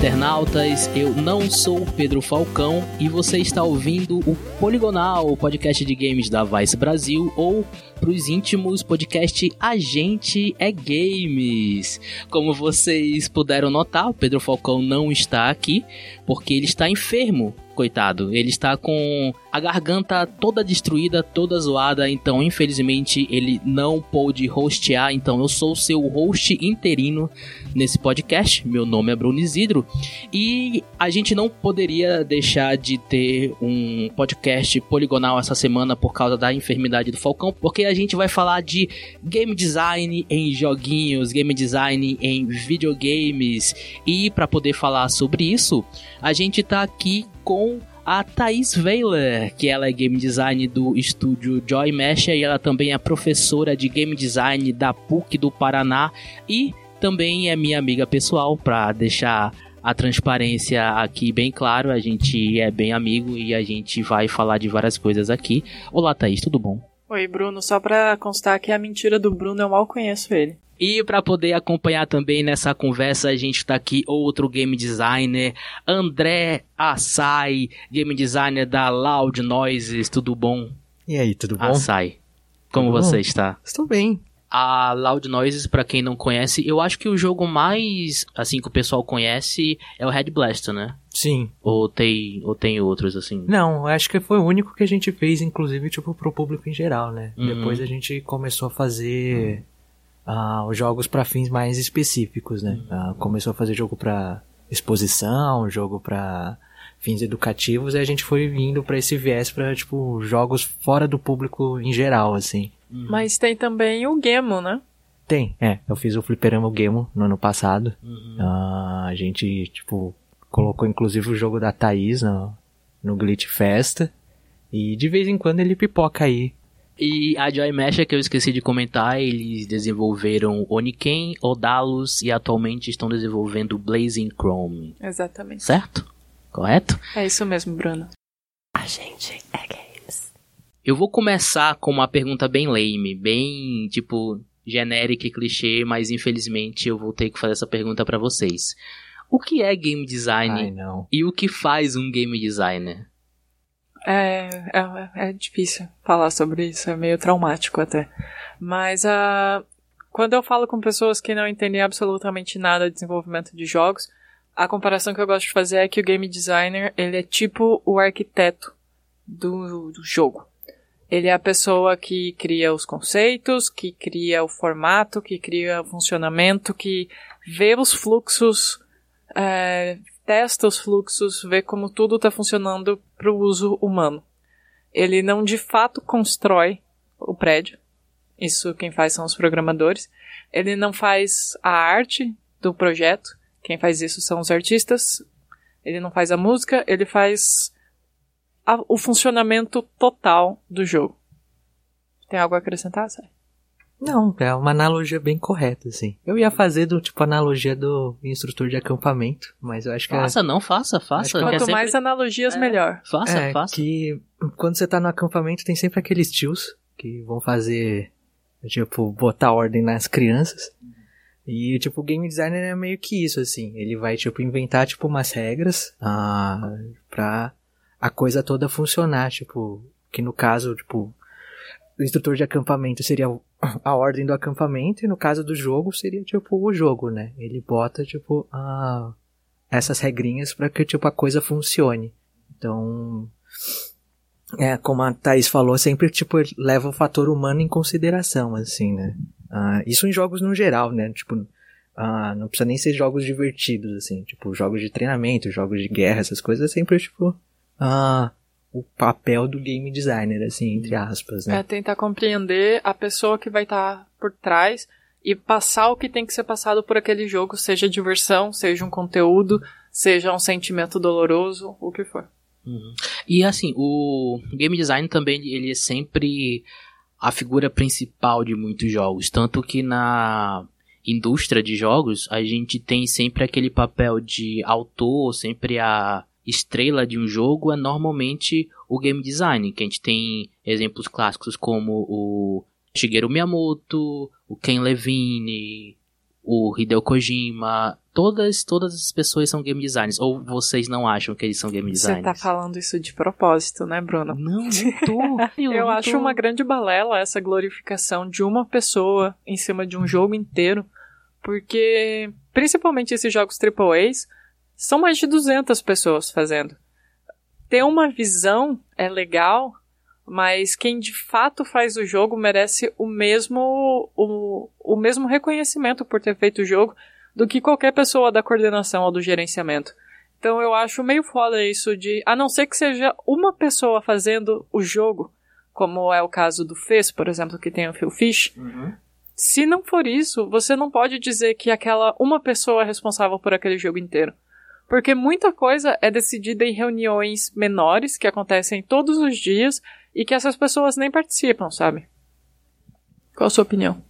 internautas. Eu não sou Pedro Falcão e você está ouvindo o Poligonal, o podcast de games da Vice Brasil, ou para os íntimos, podcast A Gente é Games. Como vocês puderam notar, o Pedro Falcão não está aqui porque ele está enfermo coitado. Ele está com a garganta toda destruída, toda zoada, então infelizmente ele não pôde hostear, então eu sou o seu host interino nesse podcast. Meu nome é Bruno Isidro. E a gente não poderia deixar de ter um podcast poligonal essa semana por causa da enfermidade do Falcão, porque a gente vai falar de game design em joguinhos, game design em videogames. E para poder falar sobre isso, a gente tá aqui com a Thaís Weiler, que ela é game design do estúdio Joy Mesh e ela também é professora de game design da PUC do Paraná e também é minha amiga pessoal para deixar a transparência aqui bem claro, a gente é bem amigo e a gente vai falar de várias coisas aqui. Olá, Thaís, tudo bom? Oi, Bruno, só pra constar que a mentira do Bruno eu mal conheço ele. E para poder acompanhar também nessa conversa, a gente está aqui outro game designer, André Assai, game designer da Loud Noises, tudo bom? E aí, tudo bom? Assai, como tudo você bom? está? Estou bem. A Loud Noises, para quem não conhece, eu acho que o jogo mais, assim, que o pessoal conhece é o Red Blaster, né? Sim. Ou tem, ou tem outros, assim? Não, acho que foi o único que a gente fez, inclusive, tipo, pro público em geral, né? Uhum. Depois a gente começou a fazer... Uhum uh, os jogos para fins mais específicos, né? Uh, começou a fazer jogo para exposição, jogo para fins educativos, e a gente foi vindo para esse viés para tipo jogos fora do público em geral, assim. Uhum. Mas tem também o Gemo, né? Tem, é. Eu fiz o Fliperama Gemo no ano passado. Uhum. Uh, a gente, tipo, colocou inclusive o jogo da Thaís no, no Glitch Festa. E de vez em quando ele pipoca aí e a Joy Mesh, que eu esqueci de comentar, eles desenvolveram Oniken, Odalus e atualmente estão desenvolvendo Blazing Chrome. Exatamente. Certo? Correto? É isso mesmo, Bruno. A gente é games. Eu vou começar com uma pergunta bem lame, bem, tipo, genérica e clichê, mas infelizmente eu vou ter que fazer essa pergunta para vocês. O que é game design Ai, não. e o que faz um game designer? É, é, é, difícil falar sobre isso, é meio traumático até. Mas uh, quando eu falo com pessoas que não entendem absolutamente nada de desenvolvimento de jogos, a comparação que eu gosto de fazer é que o game designer ele é tipo o arquiteto do, do jogo. Ele é a pessoa que cria os conceitos, que cria o formato, que cria o funcionamento, que vê os fluxos é, testa os fluxos, vê como tudo está funcionando para o uso humano. Ele não de fato constrói o prédio. Isso quem faz são os programadores. Ele não faz a arte do projeto. Quem faz isso são os artistas. Ele não faz a música, ele faz a, o funcionamento total do jogo. Tem algo a acrescentar, Sai? Não, é uma analogia bem correta, assim. Eu ia fazer do tipo analogia do instrutor de acampamento, mas eu acho que. Faça, é... não, faça, faça. Quanto é sempre... mais analogias, é. melhor. Faça, é, faça. Que quando você tá no acampamento tem sempre aqueles tios que vão fazer, tipo, botar ordem nas crianças. E, tipo, o game designer é meio que isso, assim. Ele vai, tipo, inventar, tipo, umas regras ah, pra a coisa toda funcionar, tipo, que no caso, tipo, o instrutor de acampamento seria a ordem do acampamento, e no caso do jogo seria tipo o jogo, né? Ele bota tipo a, essas regrinhas para que tipo a coisa funcione. Então, é, como a Thaís falou, sempre tipo leva o fator humano em consideração, assim, né? Uh, isso em jogos no geral, né? Tipo, uh, não precisa nem ser jogos divertidos, assim, tipo jogos de treinamento, jogos de guerra, essas coisas, é sempre tipo uh, o papel do game designer, assim, entre aspas, né? É tentar compreender a pessoa que vai estar tá por trás e passar o que tem que ser passado por aquele jogo, seja diversão, seja um conteúdo, seja um sentimento doloroso, o que for. Uhum. E assim, o game design também ele é sempre a figura principal de muitos jogos, tanto que na indústria de jogos a gente tem sempre aquele papel de autor, sempre a estrela de um jogo é normalmente o game design, que a gente tem exemplos clássicos como o Shigeru Miyamoto, o Ken Levine, o Hideo Kojima, todas, todas as pessoas são game designers. Ou vocês não acham que eles são game Você designers? tá falando isso de propósito, né, Bruno? Não, não tô. Eu, não acho tô. uma grande balela essa glorificação de uma pessoa em cima de um jogo inteiro, porque principalmente esses jogos AAAs são mais de 200 pessoas fazendo. Ter uma visão é legal, mas quem de fato faz o jogo merece o mesmo o, o mesmo reconhecimento por ter feito o jogo do que qualquer pessoa da coordenação ou do gerenciamento. Então eu acho meio foda isso de, a não ser que seja uma pessoa fazendo o jogo, como é o caso do Fez, por exemplo, que tem o Phil Fish. Se não for isso, você não pode dizer que aquela uma pessoa é responsável por aquele jogo inteiro. Porque muita coisa é decidida em reuniões menores que acontecem todos os dias e que essas pessoas nem participam, sabe? Qual a sua opinião?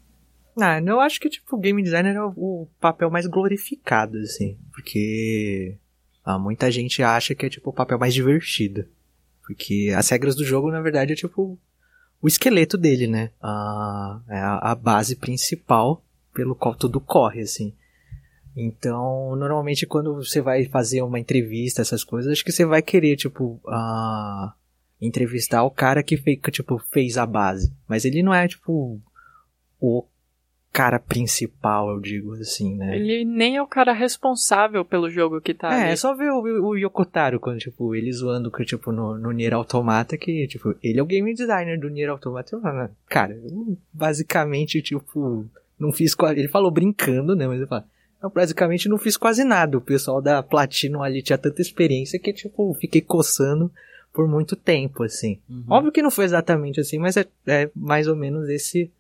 Ah, eu acho que, tipo, o game designer é o, papel mais glorificado, assim. Porque ah, muita gente acha que é, tipo, o papel mais divertido. Porque as regras do jogo, na verdade, é, tipo, o esqueleto dele, né? Ah, é a base principal pelo qual tudo corre, assim. Então, normalmente, quando você vai fazer uma entrevista, essas coisas, acho que você vai querer, tipo, ah, entrevistar o cara que fez, tipo, fez a base. Mas ele não é, tipo, o cara principal, eu digo assim, né? Ele nem é o cara responsável pelo jogo que tá é, ali. é só ver o, o Yokotaro quando, tipo, ele zoando que, tipo, no, no Nier Automata, que, tipo, ele é o game designer do Nier Automata. Falo, cara, basicamente, tipo, não fiz. Ele falou brincando, né? Mas eu falo, eu basicamente não fiz quase nada. O pessoal da Platinum ali tinha tanta experiência que, tipo, fiquei coçando por muito tempo, assim. Uhum. Óbvio que não foi exatamente assim, mas é, é mais ou menos esse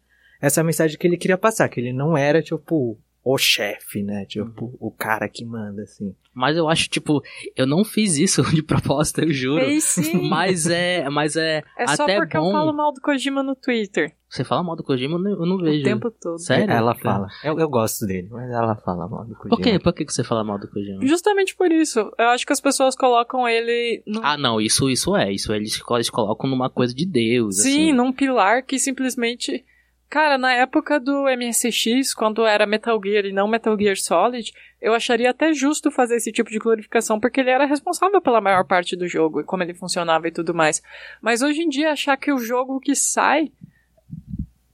essa mensagem que ele queria passar, que ele não era, tipo, o chefe, né? Tipo, o cara que manda, assim. Mas eu acho, tipo, eu não fiz isso de propósito, eu juro. Fez sim. Mas é, mas é, É só até porque bom. eu falo mal do Kojima no Twitter. Você fala mal do Kojima, eu não, eu não vejo. O tempo todo. Sério? Ela Cara? fala. Eu, eu gosto dele, mas ela fala mal do Kojima. Por quê? Por que você fala mal do Kojima? Justamente por isso. Eu acho que as pessoas colocam ele num, Ah, não, isso, isso é. Isso eles, eles colocam numa coisa de Deus. sim, assim. num pilar que simplesmente. Cara, na época do MSX, quando era Metal Gear e não Metal Gear Solid, eu acharia até justo fazer esse tipo de glorificação, porque ele era responsável pela maior parte do jogo e como ele funcionava e tudo mais. Mas hoje em dia, achar que o jogo que sai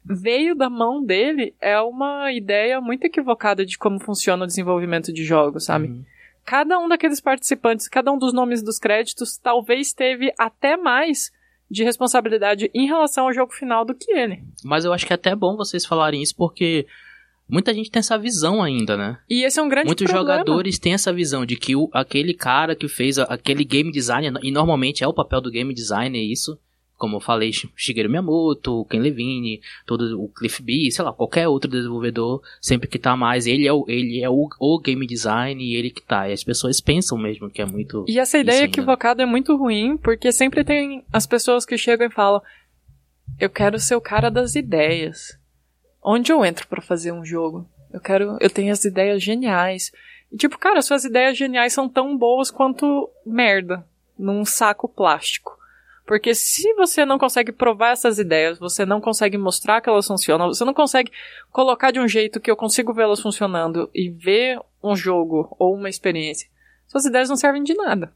veio da mão dele é uma ideia muito equivocada de como funciona o desenvolvimento de jogos, sabe? Uhum. cada um daqueles participantes, cada um dos nomes dos créditos, talvez teve até mais de responsabilidade em relação ao jogo final do que ele. Mas eu acho que é até bom vocês falarem isso, porque muita gente tem essa visão ainda, né? E esse é um grande Muitos problema. jogadores têm essa visão de que o, aquele cara que fez aquele game designer, e normalmente é o papel do game designer isso, como eu falei, Shi- Shigeru Miyamoto, Ken Levine, todo o Cliff B, sei lá, qualquer outro desenvolvedor, sempre que tá mais, ele é o, ele é o, o game design e ele que tá. E as pessoas pensam mesmo que é muito. E essa ideia ainda. equivocada é muito ruim, porque sempre tem as pessoas que chegam e falam: Eu quero ser o cara das ideias. Onde eu entro pra fazer um jogo? Eu quero. Eu tenho as ideias geniais. E tipo, cara, suas ideias geniais são tão boas quanto merda num saco plástico. Porque se você não consegue provar essas ideias, você não consegue mostrar que elas funcionam, você não consegue colocar de um jeito que eu consigo vê-las funcionando e ver um jogo ou uma experiência, suas ideias não servem de nada.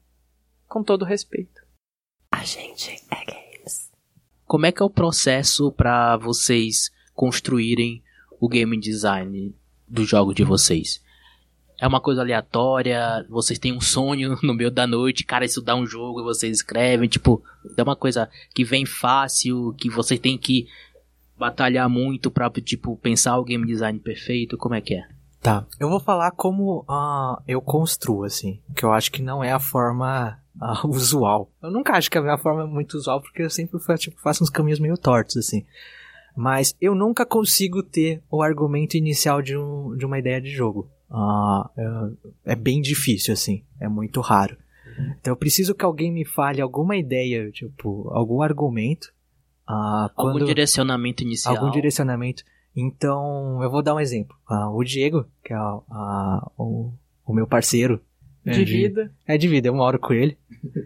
Com todo respeito. A gente é games. Como é que é o processo pra vocês construírem o game design do jogo de vocês? É uma coisa aleatória, vocês têm um sonho no meio da noite, cara, isso dá um jogo, vocês escrevem, tipo, é uma coisa que vem fácil, que vocês têm que batalhar muito pra, tipo, pensar o game design perfeito, como é que é? Tá. Eu vou falar como ah, eu construo, assim. Que eu acho que não é a forma ah, usual. Eu nunca acho que é a minha forma muito usual, porque eu sempre tipo, faço uns caminhos meio tortos, assim. Mas eu nunca consigo ter o argumento inicial de, um, de uma ideia de jogo. Ah, é, é bem difícil, assim. É muito raro. Então eu preciso que alguém me fale alguma ideia, tipo, algum argumento. Algum quando- direcionamento inicial? algum direcionamento. Então, eu vou dar um exemplo. Ah, o Diego, que é o, o meu parceiro. né, De vida. É de vida, eu moro com ele.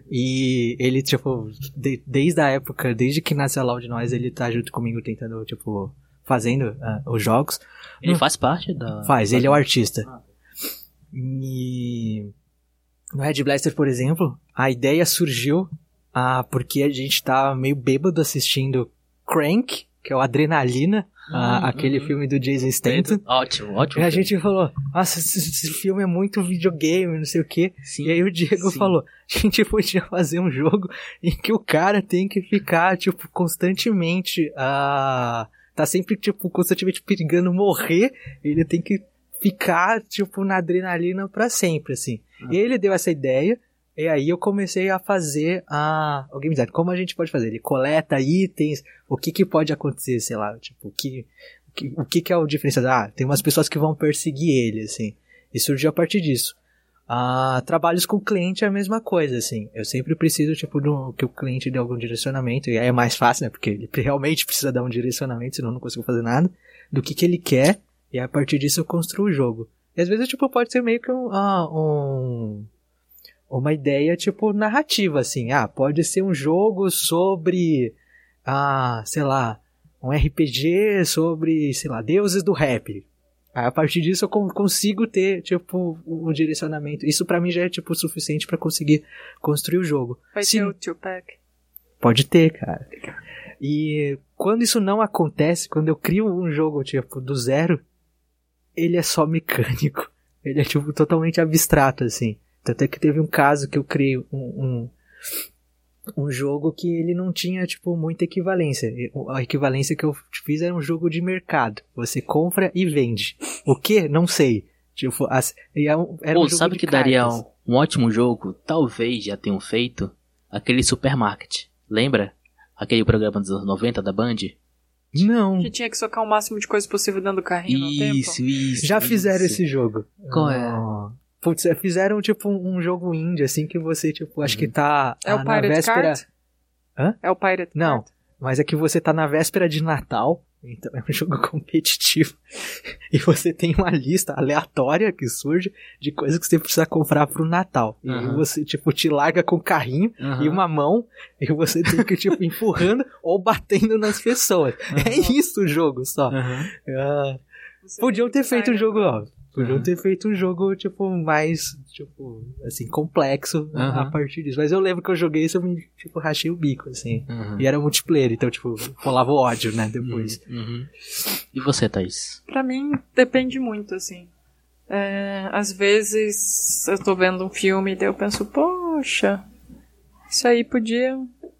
E ele, tipo, de- desde a época, desde que nasceu a Loud Nós, ele tá junto comigo tentando, tipo, fazendo uh, os jogos. Ele Não- faz parte da. Faz, ele é o artista. Ah. E no Red Blaster, por exemplo, a ideia surgiu ah, porque a gente tava meio bêbado assistindo Crank, que é o Adrenalina, ah, Hum, aquele uhum. filme do Jason Statham. Ótimo, E ótimo. a filme. gente falou, nossa, esse, esse filme é muito videogame, não sei o quê. Sim. E aí o Diego Sim. falou, a gente podia fazer um jogo em que o cara tem que ficar, tipo, constantemente, ah, tá sempre, tipo, constantemente perigando morrer, ele tem que ficar, tipo, na adrenalina pra sempre, assim. Ah. Ele deu essa ideia, e aí eu comecei a fazer a, o game design. Como a gente pode fazer? Ele coleta itens, o que que pode acontecer, sei lá, tipo, o que, o que, o que que é o diferenciador? Ah, tem umas pessoas que vão perseguir ele, assim. E surgiu a partir disso. Ah, trabalhos com cliente é a mesma coisa, assim. Eu sempre preciso, tipo, do, que o cliente dê algum direcionamento, e aí é mais fácil, né? Porque ele realmente precisa dar um direcionamento, senão eu não consigo fazer nada. Do que que ele quer, e a partir disso eu construo o jogo. E às vezes, tipo, pode ser meio que um, ah, um- uma ideia, tipo, narrativa, assim. Ah, pode ser um jogo sobre, ah, sei lá, um RPG sobre, sei lá, deuses do rap. Aí, a partir disso eu con- consigo ter, tipo, um direcionamento. Isso pra mim já é, tipo, o suficiente pra conseguir construir o jogo. Vai Se- ter o Tupac. Pode ter, cara. E quando isso não acontece, quando eu crio um jogo, tipo, do zero, ele é só mecânico. Ele é, tipo, totalmente abstrato, assim. Tanto é que teve um caso que eu criei um, um, um jogo que ele não tinha, tipo, muita equivalência. A equivalência que eu fiz era um jogo de mercado. Você compra e vende. O que? Não sei. Tipo, as, é um- era um Pô, jogo sabe de que daria cartas. um, um ótimo jogo? Talvez já tenham feito aquele supermarket. Lembra? Aquele programa dos anos 90 da Band? Não. Que tinha que socar o máximo de coisa possível dentro do carrinho no tempo. Isso, isso. Já fizeram isso. esse jogo. Qual é? Putz, fizeram tipo um jogo indie, assim, que você, tipo, acho que tá É ah, o na Pirate véspera. Card? Hã? É o Pirate Não. Card? Mas é que você tá na véspera de Natal, então é um jogo competitivo. E você tem uma lista aleatória que surge de coisas que você precisa comprar pro Natal. E você, tipo, te larga com o carrinho Aham. e uma mão, e você tem que, tipo, empurrando ou batendo nas pessoas. É isso o jogo só. Ah, Podiam ter feito um jogo, ó. Podiam Uhum. ter feito um jogo, tipo, mais, tipo, assim, complexo a Uhum. partir disso. Mas eu lembro que eu joguei isso, eu me, tipo, rachei o bico, assim. Uhum. E era multiplayer, então, tipo, rolava o ódio, né, depois. Uhum. E você, Thaís? Pra mim, depende muito, assim. É, às vezes eu tô vendo um filme e daí eu penso, poxa, isso aí podia.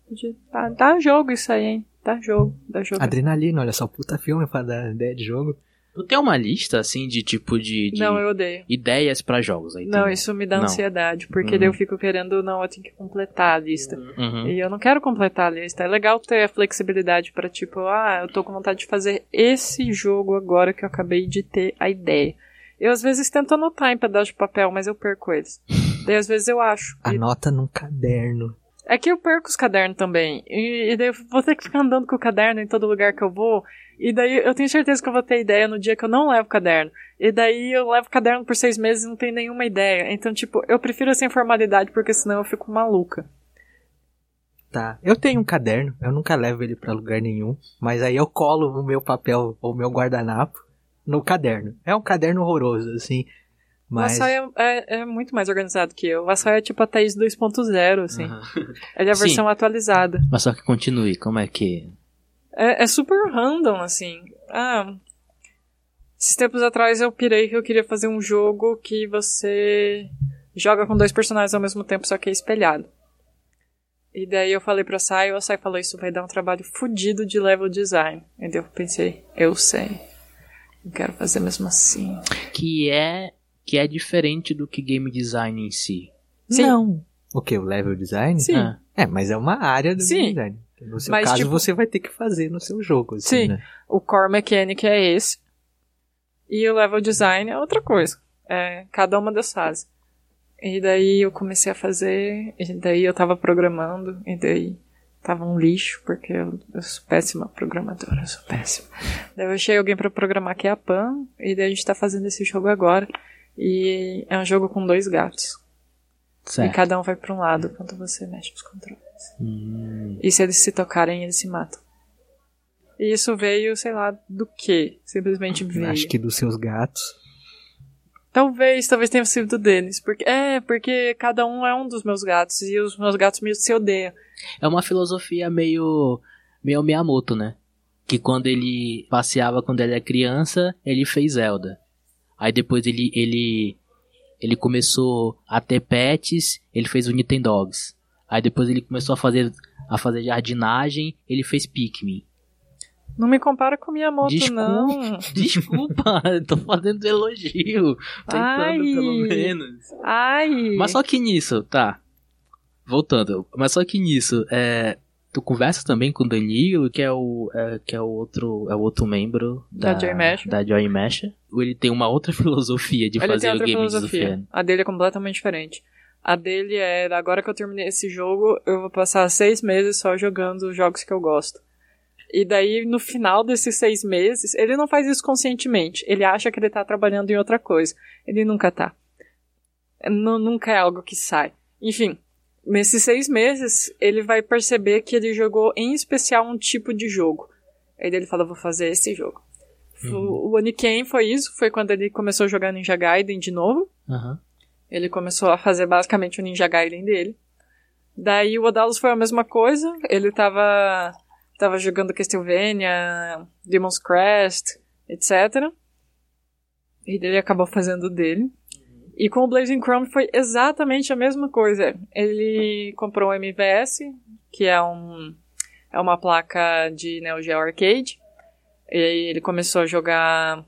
podia dá, dá jogo isso aí, hein? Dá jogo, dá jogo. Adrenalina, olha só, puta filme pra dar ideia de jogo. Tu tem uma lista, assim, de tipo de, de Não, eu odeio. ideias pra jogos aí? Não, tem- isso me dá Não. ansiedade, porque Uhum. daí eu fico querendo, não, eu tenho que completar a lista. Uhum. E eu não quero completar a lista. É legal ter a flexibilidade pra tipo, ah, eu tô com vontade de fazer esse jogo agora que eu acabei de ter a ideia. Eu às vezes tento anotar em pedaço de papel, mas eu perco eles. Daí às vezes eu acho. E- Anota num caderno. É que eu perco os cadernos também. E, e daí eu vou ter que ficar andando com o caderno em todo lugar que eu vou. E daí eu tenho certeza que eu vou ter ideia no dia que eu não levo o caderno. E daí eu levo o caderno por seis meses e não tenho nenhuma ideia. Então, tipo, eu prefiro essa informalidade porque senão eu fico maluca. Tá. Eu tenho um caderno, eu nunca levo ele pra lugar nenhum, mas aí eu colo o meu papel ou o meu guardanapo no caderno. É um caderno horroroso, assim. O Mas. Açaí é, é- é muito mais organizado que eu. O Açaí é tipo a Thaís 2.0, assim. Aham. Ele é a Sim. versão atualizada. Mas só que continue, como é que... É, é super random, assim. Ah. Esses tempos atrás eu pirei que eu queria fazer um jogo que você joga com dois personagens ao mesmo tempo, só que é espelhado. E daí eu falei pro Sai, o Sai falou, isso vai dar um trabalho fudido de level design. E daí eu pensei, eu sei. Eu quero fazer mesmo assim. Que é, que é diferente do que game design em si. Sim. Não. O que? O level design? Sim. Ah, É, mas é uma área do Sim. game design. No seu Mas, caso, tipo- você vai ter que fazer no seu jogo, assim, Sim. né? O core mechanic é esse. E o level design é outra coisa. É cada uma das fases. E daí eu comecei a fazer, e daí eu tava programando, e daí tava um lixo, porque eu, eu sou péssima programadora, eu sou péssima. Daí eu achei alguém pra programar que é a Pan, e daí a gente tá fazendo esse jogo agora. E é um jogo com dois gatos. E certo. cada um vai pra um lado quando você mexe os controles. Hum, E se eles se tocarem, eles se matam. E isso veio, sei lá, do que? Simplesmente veio. Acho que dos seus gatos. Talvez, talvez tenha sido deles. Porque, é, porque cada um é um dos meus gatos e os meus gatos meio se odeiam. É uma filosofia meio. meio Miyamoto, né? Que quando ele passeava quando ele era criança, ele fez Zelda. Aí depois ele. ele. ele começou a ter pets, ele fez o Nintendogs. Aí depois ele começou a fazer. a fazer jardinagem, ele fez Pikmin. Não me compara com Miyamoto, Desculpa, não. desculpa, tô fazendo elogio. Tentando Ai. pelo menos. Ai. Mas só que nisso, tá. Voltando, mas só que nisso, é, tu conversa também com o Danilo, que é o, é, que é o outro, é o outro membro da, Da Joy Mesh. da Joy Mesh. Ou ele tem uma outra filosofia de Ele fazer tem o outra game filosofia. A dele é completamente diferente. A dele é, agora que eu terminei esse jogo, eu vou passar seis meses só jogando os jogos que eu gosto. E daí, no final desses seis meses, ele não faz isso conscientemente. Ele acha que ele tá trabalhando em outra coisa. Ele nunca tá. Nu- nunca é algo que sai. Enfim, nesses seis meses, ele vai perceber que ele jogou em especial um tipo de jogo. Aí ele fala, vou fazer esse jogo. O- O Oniken foi isso, foi quando ele começou a jogar Ninja Gaiden de novo. Aham. Ele começou a fazer basicamente o Ninja Gaiden dele. Daí o Odalus foi a mesma coisa. Ele tava, tava jogando Castlevania, Demon's Crest, etc. E ele acabou fazendo o dele. E com o Blazing Chrome foi exatamente a mesma coisa. Ele comprou um MVS, que é um é uma placa de Neo Geo Arcade. E aí ele começou a jogar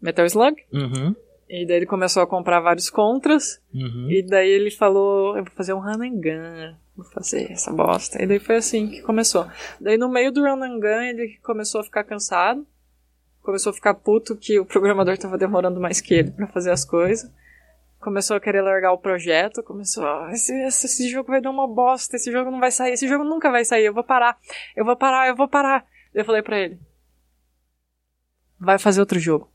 Metal Slug. Uhum. E daí ele começou a comprar vários contras. Uhum. E daí ele falou, eu vou fazer um run and gun, vou fazer essa bosta. E daí foi assim que começou. Daí no meio do run and gun ele começou a ficar cansado, começou a ficar puto que o programador tava demorando mais que ele pra fazer as coisas. Começou a querer largar o projeto, começou, "Ah, esse, esse, esse jogo vai dar uma bosta, esse jogo não vai sair, esse jogo nunca vai sair, eu vou parar, eu vou parar, eu vou parar. Eu falei pra ele, vai fazer outro jogo.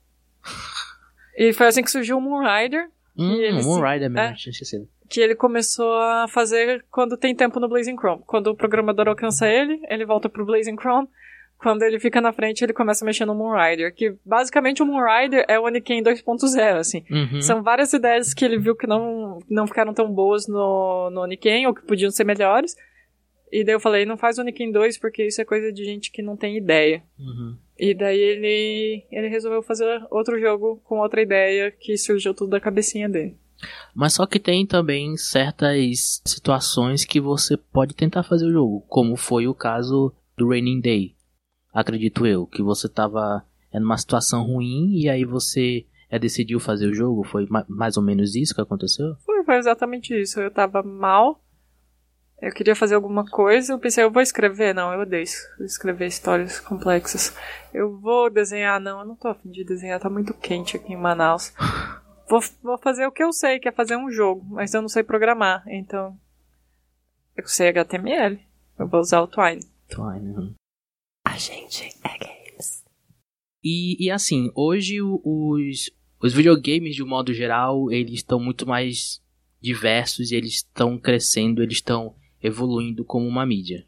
E foi assim que surgiu o Moonrider, Hum, E ele Moonrider se- mesmo, é. tinha esquecido. que ele começou a fazer quando tem tempo no Blazing Chrome. Quando o programador alcança ele, ele volta pro Blazing Chrome. Quando ele fica na frente, ele começa a mexer no Moonrider. Que basicamente o Moonrider é o Oniken 2.0, assim. Uhum. São várias ideias que ele viu que não, não ficaram tão boas no, no Oniken, ou que podiam ser melhores. E daí eu falei, não faz o Oniken 2 porque isso é coisa de gente que não tem ideia. Uhum. E daí ele, ele resolveu fazer outro jogo com outra ideia que surgiu tudo da cabecinha dele. Mas só que tem também certas situações que você pode tentar fazer o jogo, como foi o caso do Raining Day. Acredito eu, que você tava é, numa situação ruim e aí você é, decidiu fazer o jogo. Foi ma- mais ou menos isso que aconteceu? Foi, foi exatamente isso. Eu tava mal. Eu queria fazer alguma coisa. Eu pensei, eu vou escrever? Não, eu odeio escrever histórias complexas. Eu vou desenhar? Não, eu não tô afim de desenhar. Tá muito quente aqui em Manaus. Vou, vou fazer o que eu sei, que é fazer um jogo. Mas eu não sei programar. Então. Eu sei HTML. Eu vou usar o Twine. Twine, uhum. A gente é games. E, e assim, hoje os, os videogames, de um modo geral, eles estão muito mais diversos e eles estão crescendo, eles estão evoluindo como uma mídia.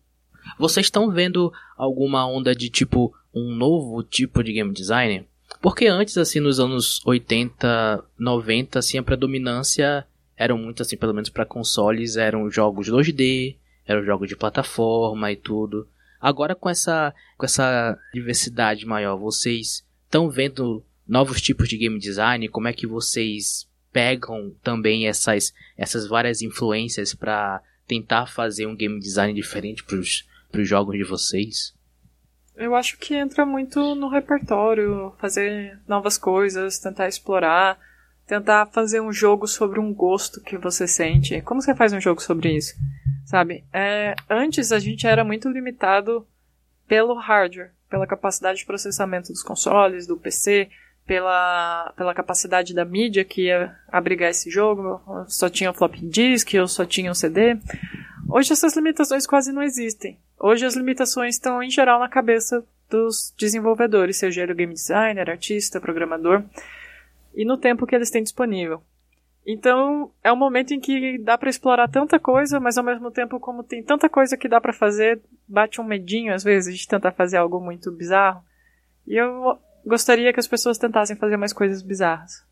Vocês estão vendo alguma onda de tipo um novo tipo de game designer? Porque antes, assim, nos anos 80, 90, assim, a predominância eram muito assim, pelo menos para consoles, eram jogos 2D, eram jogos de plataforma e tudo. Agora com essa com essa diversidade maior, vocês estão vendo novos tipos de game design? Como é que vocês pegam também essas essas várias influências para tentar fazer um game design diferente para os jogos de vocês? Eu acho que entra muito no repertório, fazer novas coisas, tentar explorar, tentar fazer um jogo sobre um gosto que você sente. Como você faz um jogo sobre isso? Sabe? É, antes a gente era muito limitado pelo hardware, pela capacidade de processamento dos consoles, do PC, pela, pela capacidade da mídia que ia abrigar esse jogo. Só tinha o floppy disk, ou só tinha o CD. Hoje essas limitações quase não existem. Hoje as limitações estão em geral na cabeça dos desenvolvedores, seja ele game designer, artista, programador, e no tempo que eles têm disponível. Então, é um momento em que dá para explorar tanta coisa, mas ao mesmo tempo, como tem tanta coisa que dá para fazer, bate um medinho às vezes de tentar fazer algo muito bizarro. E eu gostaria que as pessoas tentassem fazer mais coisas bizarras.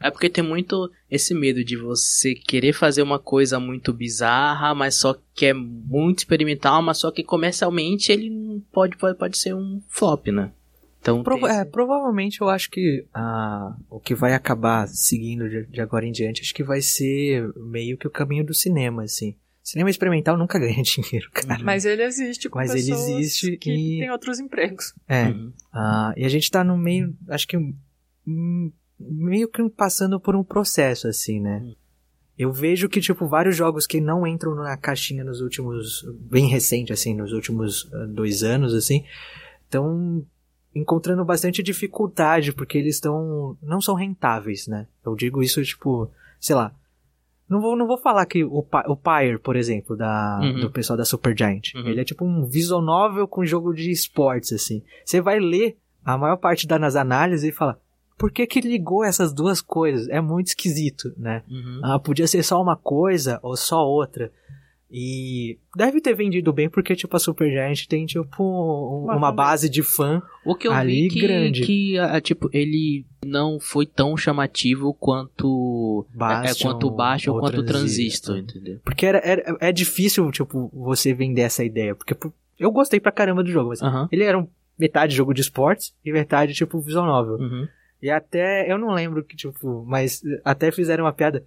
É porque tem muito esse medo de você querer fazer uma coisa muito bizarra, mas só que é muito experimental, mas só que comercialmente ele pode, pode, pode ser um flop, né? Então, Prova tem é, esse- provavelmente eu acho que ah, o que vai acabar seguindo de, de agora em diante, acho que vai ser meio que o caminho do cinema, assim. Cinema experimental nunca ganha dinheiro, cara. Mas ele existe com Mas ele existe que e- têm outros empregos. É. Uhum. Ah, e a gente tá no meio, acho que meio que passando por um processo, assim, né? Eu vejo que, tipo, vários jogos que não entram na caixinha nos últimos, bem recente, assim, nos últimos ah, dois anos, assim, estão encontrando bastante dificuldade, porque eles estão, não são rentáveis, né? Eu digo isso, tipo, sei lá, não vou, não vou falar que o, o Pyre, por exemplo, da, Uhum. do pessoal da Supergiant, Uhum. ele é tipo um visual novel com jogo de esportes, assim. Você vai ler a maior parte das análises e fala, por que que ligou essas duas coisas? É muito esquisito, né? Uhum. Ah, podia ser só uma coisa ou só outra. E deve ter vendido bem porque, tipo, a Supergiant tem, tipo, um- Uma base de fã. O que eu Ali vi que, grande. que ah, tipo, ele não foi tão chamativo quanto é, Bastion quanto o Bastion ou quanto o Transistor. Transistor, entendeu? Porque era, era- é difícil, tipo, você vender essa ideia. Porque eu gostei pra caramba do jogo, mas Aham. ele era um, metade jogo de esportes e metade, tipo, visual novel. Uhum. E até, eu não lembro que, tipo, mas até fizeram uma piada.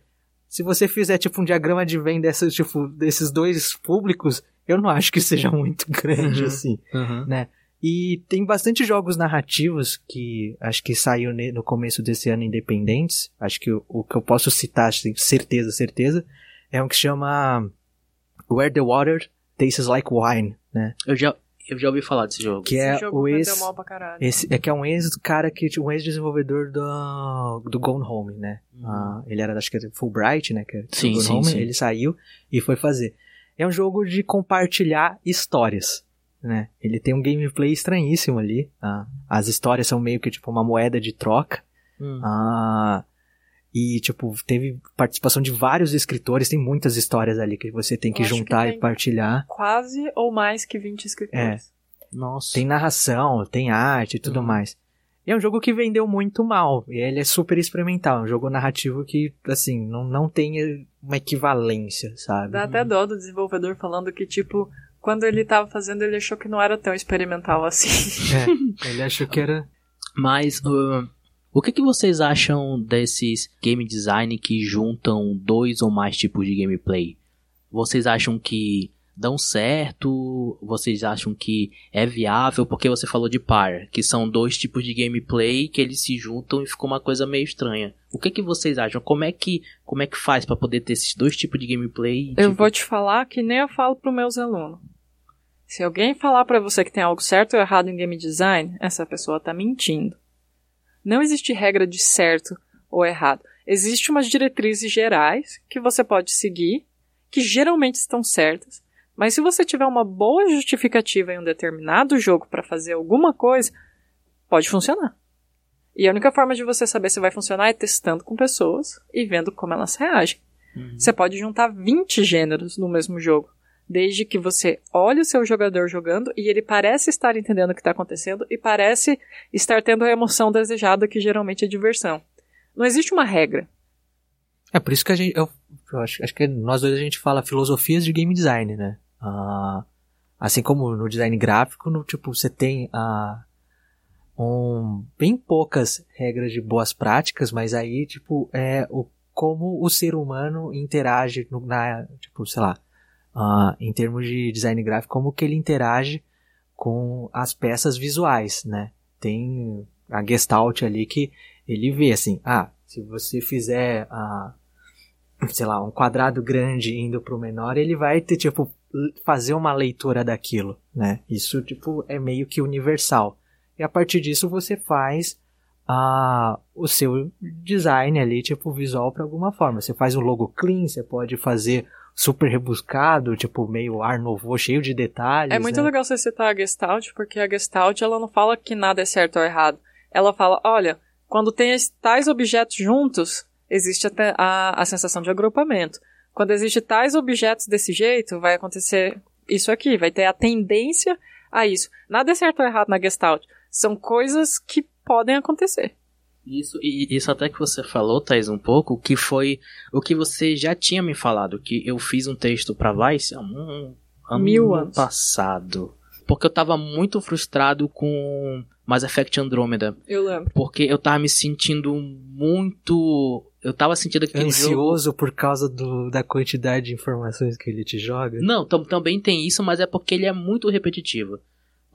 Se você fizer, tipo, um diagrama de venda dessas, tipo, desses dois públicos, eu não acho que seja muito grande, Uhum. assim. Uhum. E tem bastante jogos narrativos que acho que saiu no começo desse ano independentes. Acho que o, o que eu posso citar, assim, certeza, certeza, é um que chama Where the Water Tastes Like Wine, né? Eu já eu já ouvi falar desse jogo. Que Esse é jogo o ex... mal pra caralho. Esse, é que é um ex-cara que, um ex-desenvolvedor do, do Gone Home, né? Ah, ele era, acho que era Fulbright, né? Que é Sim, Gone sim, Home, sim. ele saiu e foi fazer. É um jogo de compartilhar histórias, né? Ele tem um gameplay estranhíssimo ali. ah, as histórias são meio que tipo uma moeda de troca. Hum. ah, e, tipo, teve participação de vários escritores, tem muitas histórias ali que você tem que Eu acho que juntar e partilhar. Quase ou mais que 20 escritores. Nossa. Tem narração, tem arte e tudo Uhum. mais. E é um jogo que vendeu muito mal. E ele é super experimental. É um jogo narrativo que, assim, não, não tem uma equivalência, sabe? Dá até dó do desenvolvedor falando que, tipo, quando ele tava fazendo, ele achou que não era tão experimental assim. É, ele achou que era. Mas uh, o que, que vocês acham desses game design que juntam dois ou mais tipos de gameplay? Vocês acham que dão certo? Vocês acham que é viável? Porque você falou de par, que são dois tipos de gameplay que eles se juntam e ficou uma coisa meio estranha. O que, que vocês acham? Como é que como é que faz pra poder ter esses dois tipos de gameplay? Eu tipo- vou te falar que nem eu falo pros meus alunos. Se alguém falar pra você que tem algo certo ou errado em game design, essa pessoa tá mentindo. Não existe regra de certo ou errado. Existem umas diretrizes gerais que você pode seguir, que geralmente estão certas, mas se você tiver uma boa justificativa em um determinado jogo pra fazer alguma coisa, pode funcionar. E a única forma de você saber se vai funcionar é testando com pessoas e vendo como elas reagem. Uhum. Você pode juntar 20 gêneros no mesmo jogo. Desde que você olhe o seu jogador jogando e ele parece estar entendendo o que está acontecendo e parece estar tendo a emoção desejada, que geralmente é diversão. Não existe uma regra. É por isso que a gente. Eu, eu acho, acho que nós dois a gente fala filosofias de game design, né? Ah, assim como no design gráfico, no, tipo, você tem ah, um, bem poucas regras de boas práticas, mas aí, tipo, é o, como o ser humano interage no, na, tipo, sei lá, ah, em termos de design gráfico, como que ele interage com as peças visuais, né? Tem a Gestalt ali que ele vê assim, ah, se você fizer a sei lá, um quadrado grande indo pro menor, ele vai ter tipo fazer uma leitura daquilo, né? Isso tipo é meio que universal. E a partir disso você faz a o seu design ali, tipo visual para alguma forma. Você faz um logo clean, você pode fazer super rebuscado, tipo meio ar novo, cheio de detalhes. É muito né? legal você citar a Gestalt, porque a Gestalt ela não fala que nada é certo ou errado. Ela fala, olha, quando tem tais objetos juntos, existe até a, a sensação de agrupamento. Quando existe tais objetos desse jeito, vai acontecer isso aqui, vai ter a tendência a isso. Nada é certo ou errado na Gestalt. São coisas que podem acontecer. Isso, e isso até que você falou, Thais, um pouco, que foi o que você já tinha me falado, que eu fiz um texto pra Vice há um, ano Mil anos. passado. Porque eu tava muito frustrado com Mass Effect Andromeda. Eu lembro. Porque eu tava me sentindo muito. Eu tava sentindo que o jogo. Ansioso por causa do, da quantidade de informações que ele te joga. Não, tam- também tem isso, mas é porque ele é muito repetitivo.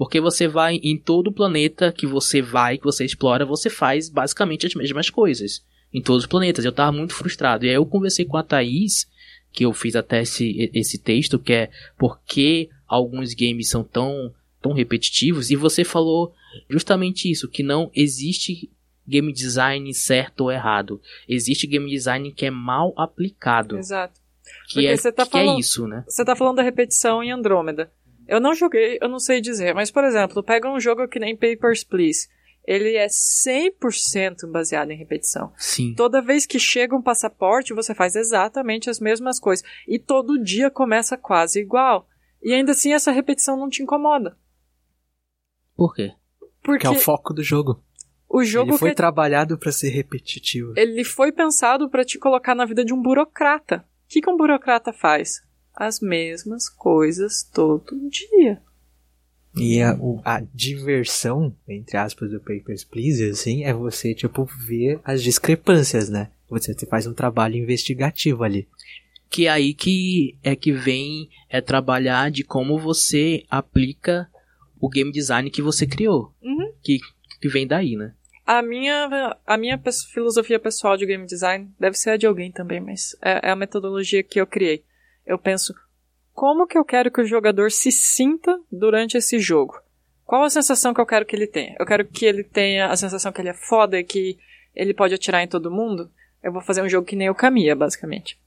Porque você vai em todo o planeta que você vai, que você explora, você faz basicamente as mesmas coisas. Em todos os planetas. Eu tava muito frustrado. E aí eu conversei com a Thaís, que eu fiz até esse, esse texto, que é por que alguns games são tão, tão repetitivos. E você falou justamente isso, que não existe game design certo ou errado. Existe game design que é mal aplicado. Exato. Que, Porque é, tá que é falando- isso, né? Você tá falando da repetição em Andrômeda. Eu não joguei, eu não sei dizer, mas por exemplo, pega um jogo que nem Papers, Please. Ele é 100% baseado em repetição. Sim. Toda vez que chega um passaporte, você faz exatamente as mesmas coisas. E todo dia começa quase igual. E ainda assim essa repetição não te incomoda. Por quê? Porque Que é o foco do jogo. o jogo ele foi que- trabalhado pra ser repetitivo. ele foi pensado para te colocar na vida de um burocrata. O que, que um burocrata faz? As mesmas coisas todo dia. E a, o- a diversão, entre aspas, do Papers, Please, assim, é você, tipo, ver as discrepâncias, né? Você faz um trabalho investigativo ali. Que é aí que é que vem é trabalhar de como você aplica o game design que você criou. Uhum. Que, que vem daí, né? A minha, a minha filosofia pessoal de game design deve ser a de alguém também, mas é, é a metodologia que eu criei. Eu penso, como que eu quero que o jogador se sinta durante esse jogo? Qual a sensação que eu quero que ele tenha? Eu quero que ele tenha a sensação que ele é foda e que ele pode atirar em todo mundo? Eu vou fazer um jogo que nem o Kamiya, basicamente.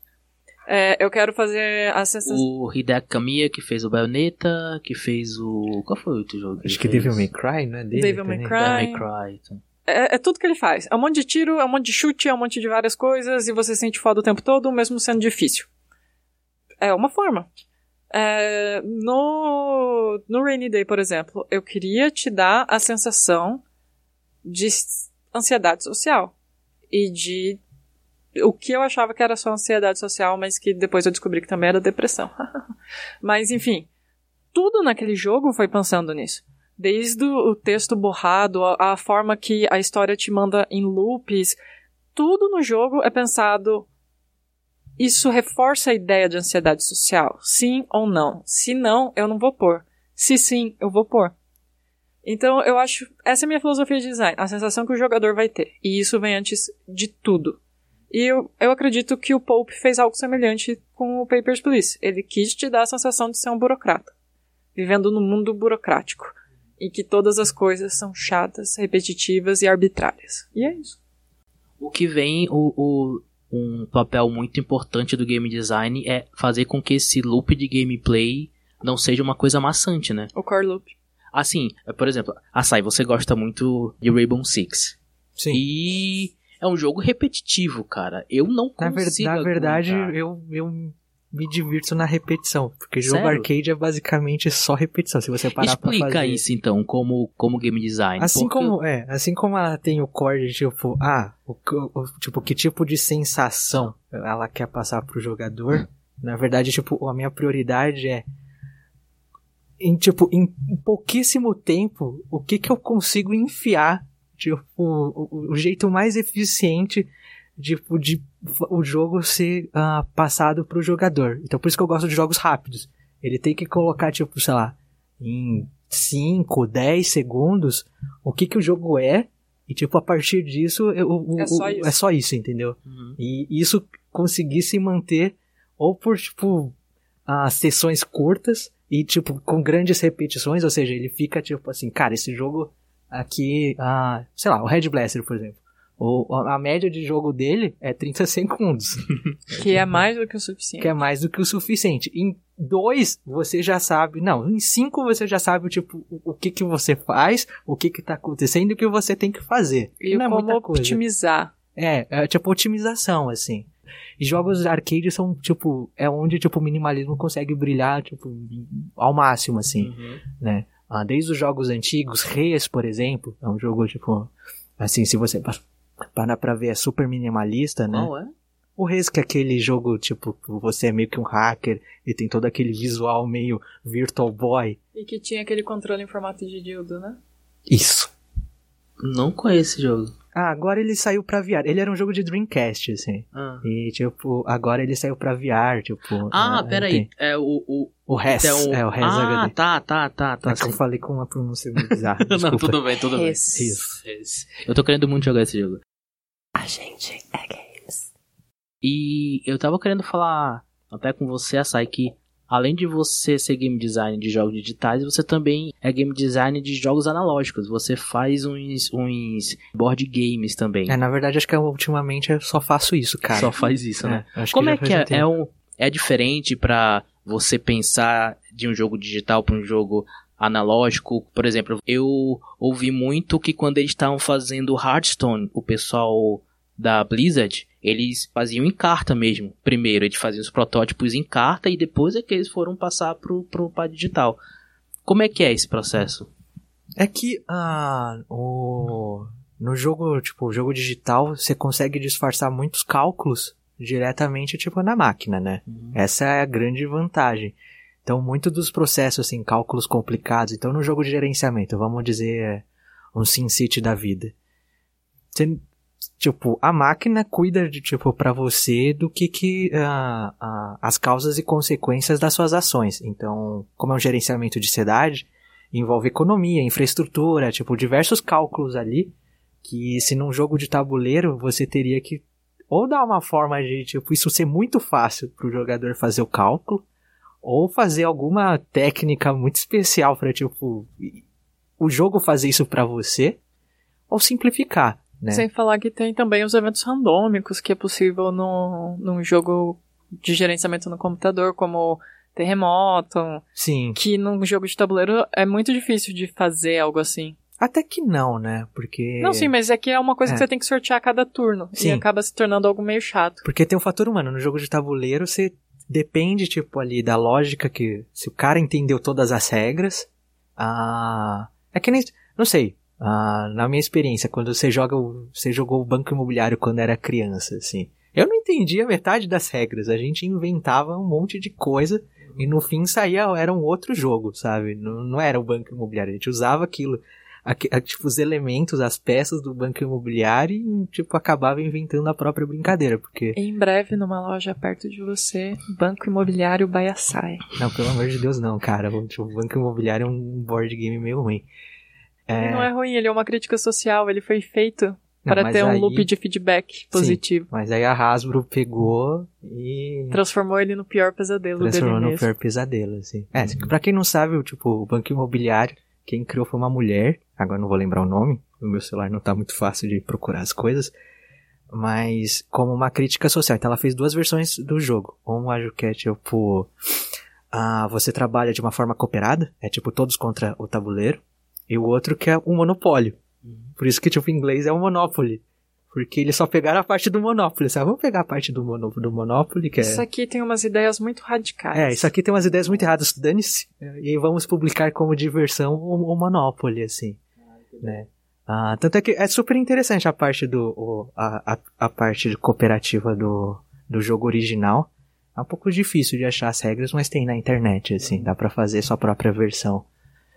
É, eu quero fazer a sensação... O Hideki Kamiya que fez o Bayonetta, que fez o... Qual foi o outro jogo? que Acho que fez? Devil May Cry, não é dele? Devil May? Cry. Devil May Cry. então. É, é tudo que ele faz. É um monte de tiro, é um monte de chute, é um monte de várias coisas, e você sente foda o tempo todo, mesmo sendo difícil. É uma forma. É, no, no Rainy Day, por exemplo, eu queria te dar a sensação de ansiedade social. E de o que eu achava que era só ansiedade social, mas que depois eu descobri que também era depressão. mas enfim, tudo naquele jogo foi pensando nisso. Desde o o texto borrado, a, a forma que a história te manda em loops, tudo no jogo é pensado. Isso reforça a ideia de ansiedade social? Sim ou não? Se não, eu não vou pôr. Se sim, eu vou pôr. Então, eu acho. Essa é a minha filosofia de design. A sensação que o jogador vai ter. E isso vem antes de tudo. E eu, eu acredito que o Pope fez algo semelhante com o Papers, Please. Ele quis te dar a sensação de ser um burocrata. Vivendo num mundo burocrático. Em que todas as coisas são chatas, repetitivas e arbitrárias. E é isso. O que vem, o, o- um papel muito importante do game design é fazer com que esse loop de gameplay não seja uma coisa maçante, né? O core loop. Assim, por exemplo, Açaí, você gosta muito de Rainbow Six. Sim. E é um jogo repetitivo, cara. Eu não Na, ver- consigo na verdade, aguentar. eu, eu me divirto na repetição. Porque jogo Sério? arcade é basicamente só repetição. Se você parar pra Explica fazer. isso então, como, como game design. Assim porque- como, é, assim como ela tem o core de tipo, ah, o, o- tipo, que tipo de sensação ela quer passar pro jogador, na verdade, tipo, a minha prioridade é em, tipo, em pouquíssimo tempo, o que que eu consigo enfiar, tipo, o- o jeito mais eficiente tipo, de f- o jogo ser ah, passado pro jogador. Então, por isso que eu gosto de jogos rápidos. Ele tem que colocar, tipo, sei lá, em 5, 10 segundos, o que que o jogo é, e tipo, a partir disso, eu- o- É só o- isso. é só isso, entendeu? Uhum. E isso conseguir se manter ou por, tipo, as sessões curtas e, tipo, com grandes repetições, ou seja, ele fica, tipo, assim, cara, esse jogo aqui, ah, sei lá, o Red Blaster, por exemplo. O, a média de jogo dele é 30 segundos, Que é mais do que o suficiente. que é mais do que o suficiente. Em dois, você já sabe, não, em cinco você já sabe, tipo, o, o que que você faz, o que que tá acontecendo e o que você tem que fazer. E não é como muita coisa. otimizar. É, é tipo otimização, assim. E jogos arcade são, tipo, é onde, tipo, o minimalismo consegue brilhar, tipo, ao máximo, assim, Uhum. né? Ah, desde os jogos antigos, Res, por exemplo, é um jogo, tipo, assim, se você parar pra ver, é super minimalista, né? Qual é? O Res, que é aquele jogo, tipo, você é meio que um hacker e tem todo aquele visual meio Virtual Boy. E que tinha aquele controle em formato de dildo, né? Isso. Não conheço esse jogo. Ah, agora ele saiu pra VR. Ele era um jogo de Dreamcast, assim. Ah, E, tipo, agora ele saiu pra VR, tipo... ah né, peraí. É o. o O Res, então- é o Res Ah, HD. tá, tá, tá. tá É que eu falei com uma pronúncia bizarra, Não, desculpa. tudo bem, tudo bem. Isso. Eu tô querendo muito jogar esse jogo. A gente é games. E eu tava querendo falar até com você, Açai, que além de você ser game design de jogos digitais, você também é game design de jogos analógicos. Você faz uns, uns board games também. É, na verdade, acho que eu, ultimamente eu só faço isso, cara. Só faz isso, né? É, acho Como é que um é? É, um, é diferente pra você pensar de um jogo digital pra um jogo analógico? Por exemplo, eu ouvi muito que quando eles estavam fazendo Hearthstone, o pessoal da Blizzard, eles faziam em carta mesmo. Primeiro, eles faziam os protótipos em carta e depois é que eles foram passar pro, pro pra digital. Como é que é esse processo? É que ah, o... no jogo, tipo, jogo digital, você consegue disfarçar muitos cálculos diretamente, tipo, na máquina, né? Essa é a grande vantagem. Então, muito dos processos, assim, cálculos complicados. Então, no jogo de gerenciamento, vamos dizer, é, um SimCity da vida. Você, tipo, a máquina cuida de, tipo, para você do que que, ah, ah, as causas e consequências das suas ações. Então, como é um gerenciamento de cidade, envolve economia, infraestrutura, tipo, diversos cálculos ali, que se num jogo de tabuleiro, você teria que ou dar uma forma de, tipo, isso ser muito fácil pro jogador fazer o cálculo, ou fazer alguma técnica muito especial para tipo, o jogo fazer isso para você, ou simplificar, né? Sem falar que tem também os eventos randômicos que é possível no, num jogo de gerenciamento no computador, como terremoto, Sim. que num jogo de tabuleiro é muito difícil de fazer algo assim. Até que não, né? Porque. Não, sim, mas é que é uma coisa É. que você tem que sortear a cada turno. Sim. E acaba se tornando algo meio chato. Porque tem o fator humano. No jogo de tabuleiro, você depende, tipo, ali da lógica que. Se o cara entendeu todas as regras. Ah. É que nem. Não sei. Ah, na minha experiência, quando você joga. Você jogou o banco imobiliário quando era criança, assim. Eu não entendia metade das regras. A gente inventava um monte de coisa. E no fim saía, era um outro jogo, sabe? Não, não era o banco imobiliário. A gente usava aquilo. a- tipo, os elementos, as peças do banco imobiliário e, tipo, acabava inventando a própria brincadeira, porque... Em breve, numa loja perto de você, Banco Imobiliário Baiaçai. Não, pelo amor de Deus, não, cara. O tipo, o banco imobiliário é um board game meio ruim. Ele não é ruim, ele é uma crítica social, ele foi feito Não, para ter um aí- loop de feedback positivo. Mas aí a Hasbro pegou e Transformou ele no pior pesadelo transformou dele no mesmo. pior pesadelo, assim. É, pra quem não sabe, o, tipo, o banco imobiliário, quem criou foi uma mulher, agora não vou lembrar o nome, o meu celular não tá muito fácil de procurar as coisas, mas como uma crítica social. Então ela fez duas versões do jogo. Uma que é tipo, ah, você trabalha de uma forma cooperada, é tipo todos contra o tabuleiro, e o outro que é o monopólio. Por isso que tipo em inglês é o Monopoly. Porque eles só pegaram a parte do Monopoly. Sabe? Vamos pegar a parte do, mono, do Monopoly, que é... Isso aqui tem umas ideias muito radicais. É, isso aqui tem umas ideias muito erradas, dane-se. E vamos publicar como diversão o, o Monopoly, assim. Né? Ah, tanto é que é super interessante a parte do. o- a, a, a parte de cooperativa do, do jogo original. É um pouco difícil de achar as regras, mas tem na internet, assim. Dá pra fazer sua própria versão.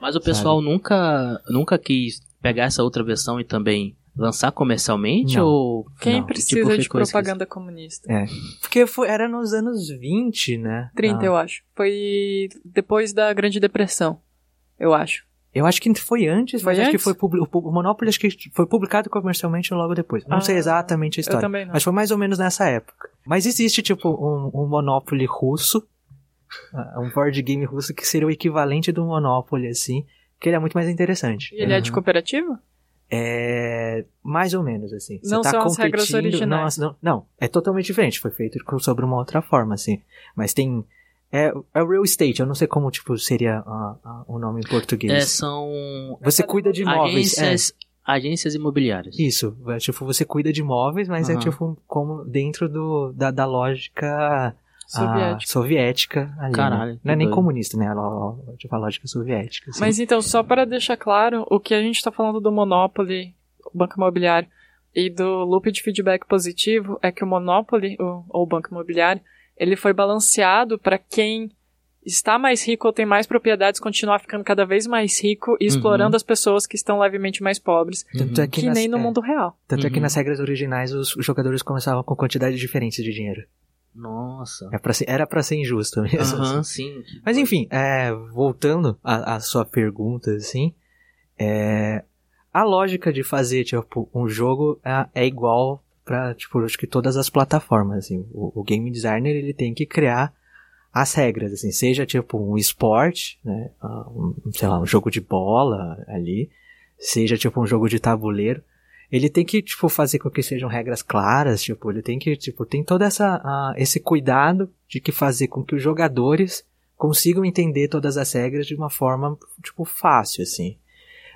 Mas o pessoal nunca, nunca quis pegar essa outra versão e também lançar comercialmente? Não. Ou Quem Não, precisa tipo, de propaganda comunista? Porque foi, era nos anos 20, né? 30, Ah, eu acho. Foi depois da Grande Depressão, eu acho. Eu acho que foi antes, Foi mas acho que antes? foi o, o Monopoly acho que foi publicado comercialmente logo depois. Não sei Ah, exatamente a Eu história. também não. Mas foi mais ou menos nessa época. Mas existe, tipo, um, um Monopoly russo. Ah, Um board game russo que seria o equivalente do Monopoly, assim. Que ele é muito mais interessante. E ele é de Uhum. cooperativa? É. Mais ou menos, assim. Você Não tá são as regras originais. Não, não, não, é totalmente diferente. Foi feito sobre uma outra forma, assim. Mas tem. É, é real estate, eu não sei como, tipo, seria ah, ah, o nome em português. É, são Você cuida de imóveis. é. agências, agências imobiliárias. Isso, é, tipo, você cuida de imóveis, mas é Aham. tipo como dentro do, da, da lógica Soviética. soviética ali, né? Caralho, que Não é nem doido. comunista, né? Tipo, a lógica soviética. assim. Mas então, só para deixar claro, o que a gente tá falando do Monopoly, o Banco Imobiliário, e do loop de feedback positivo é que o Monopoly, ou o Banco Imobiliário, ele foi balanceado para quem está mais rico ou tem mais propriedades continuar ficando cada vez mais rico e explorando as pessoas que estão levemente mais pobres, Tanto é que, que nas, nem no é, mundo real. Tanto é que Uhum. nas regras originais os, os jogadores começavam com quantidades diferentes de dinheiro. Nossa. É pra ser- era pra ser injusto mesmo. Aham, assim. sim. Mas enfim, é, voltando à, à sua pergunta, assim, é, a lógica de fazer, tipo, um jogo é, é igual pra, tipo, acho que todas as plataformas, assim. O, o game designer, ele tem que criar as regras, assim, seja, tipo, um esporte, né, ah, um, sei lá, um jogo de bola ali, seja, tipo, um jogo de tabuleiro, ele tem que, tipo, fazer com que sejam regras claras, tipo, ele tem que, tipo, tem todo essa, ah, esse cuidado de que fazer com que os jogadores consigam entender todas as regras de uma forma, tipo, fácil, assim.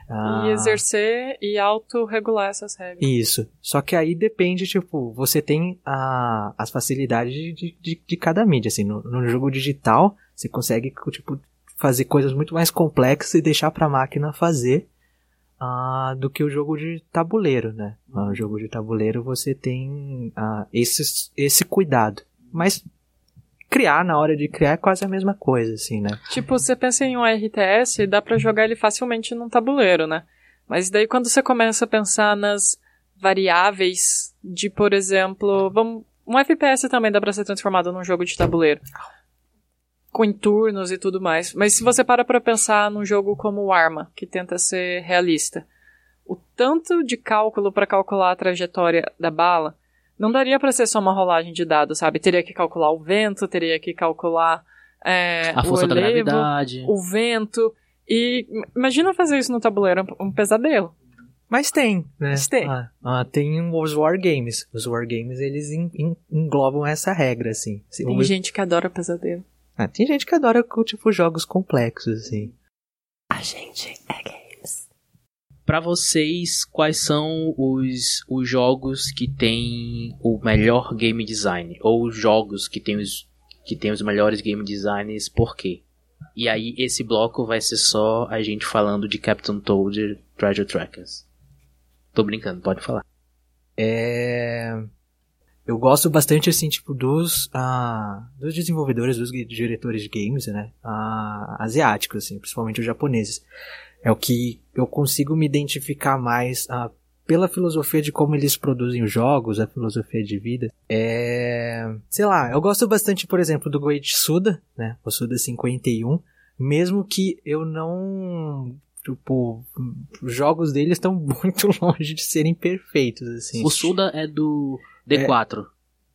Ah, E exercer e autorregular essas regras. Isso. Só que aí depende, tipo, você tem a, as facilidades de, de, de, cada mídia, assim. No, no jogo digital, você consegue, tipo, fazer coisas muito mais complexas e deixar pra máquina fazer ah, do que o jogo de tabuleiro, né? Ah, O jogo de tabuleiro você tem ah, esse, esse cuidado. Mas criar na hora de criar é quase a mesma coisa, assim, né? Tipo, você pensa em um RTS, dá pra jogar ele facilmente num tabuleiro, né? Mas daí quando você começa a pensar nas variáveis de, por exemplo, vamos, um FPS também dá pra ser transformado num jogo de tabuleiro. Com turnos e tudo mais. Mas se você para pra pensar num jogo como o Arma, que tenta ser realista, o tanto de cálculo pra calcular a trajetória da bala não daria pra ser só uma rolagem de dados, sabe? Teria que calcular o vento, teria que calcular é, A força o da elevo, gravidade. o vento. E imagina fazer isso no tabuleiro, é um um pesadelo. Mas tem, né? Mas tem. Ah, ah, tem os wargames. Os wargames, eles en- en- englobam essa regra, assim. Tem gente que adora pesadelo. Ah, tem gente que adora, tipo, jogos complexos, assim. A gente é games. Pra vocês, quais são os, os jogos que têm o melhor game design? Ou os jogos que têm os, que têm os melhores game designs, por quê? E aí, esse bloco vai ser só a gente falando de Captain Toad Treasure Trackers. Tô brincando, pode falar. É... Eu gosto bastante, assim, tipo, dos, ah, dos desenvolvedores, dos diretores de games, né? Ah, asiáticos, assim, principalmente os japoneses. É o que eu consigo me identificar mais ah, pela filosofia de como eles produzem os jogos, a filosofia de vida. É... Sei lá, eu gosto bastante, por exemplo, do Goichi Suda, né? O Suda 51. Mesmo que eu não... Tipo, os jogos dele estão muito longe de serem perfeitos, assim. O Suda é do D4.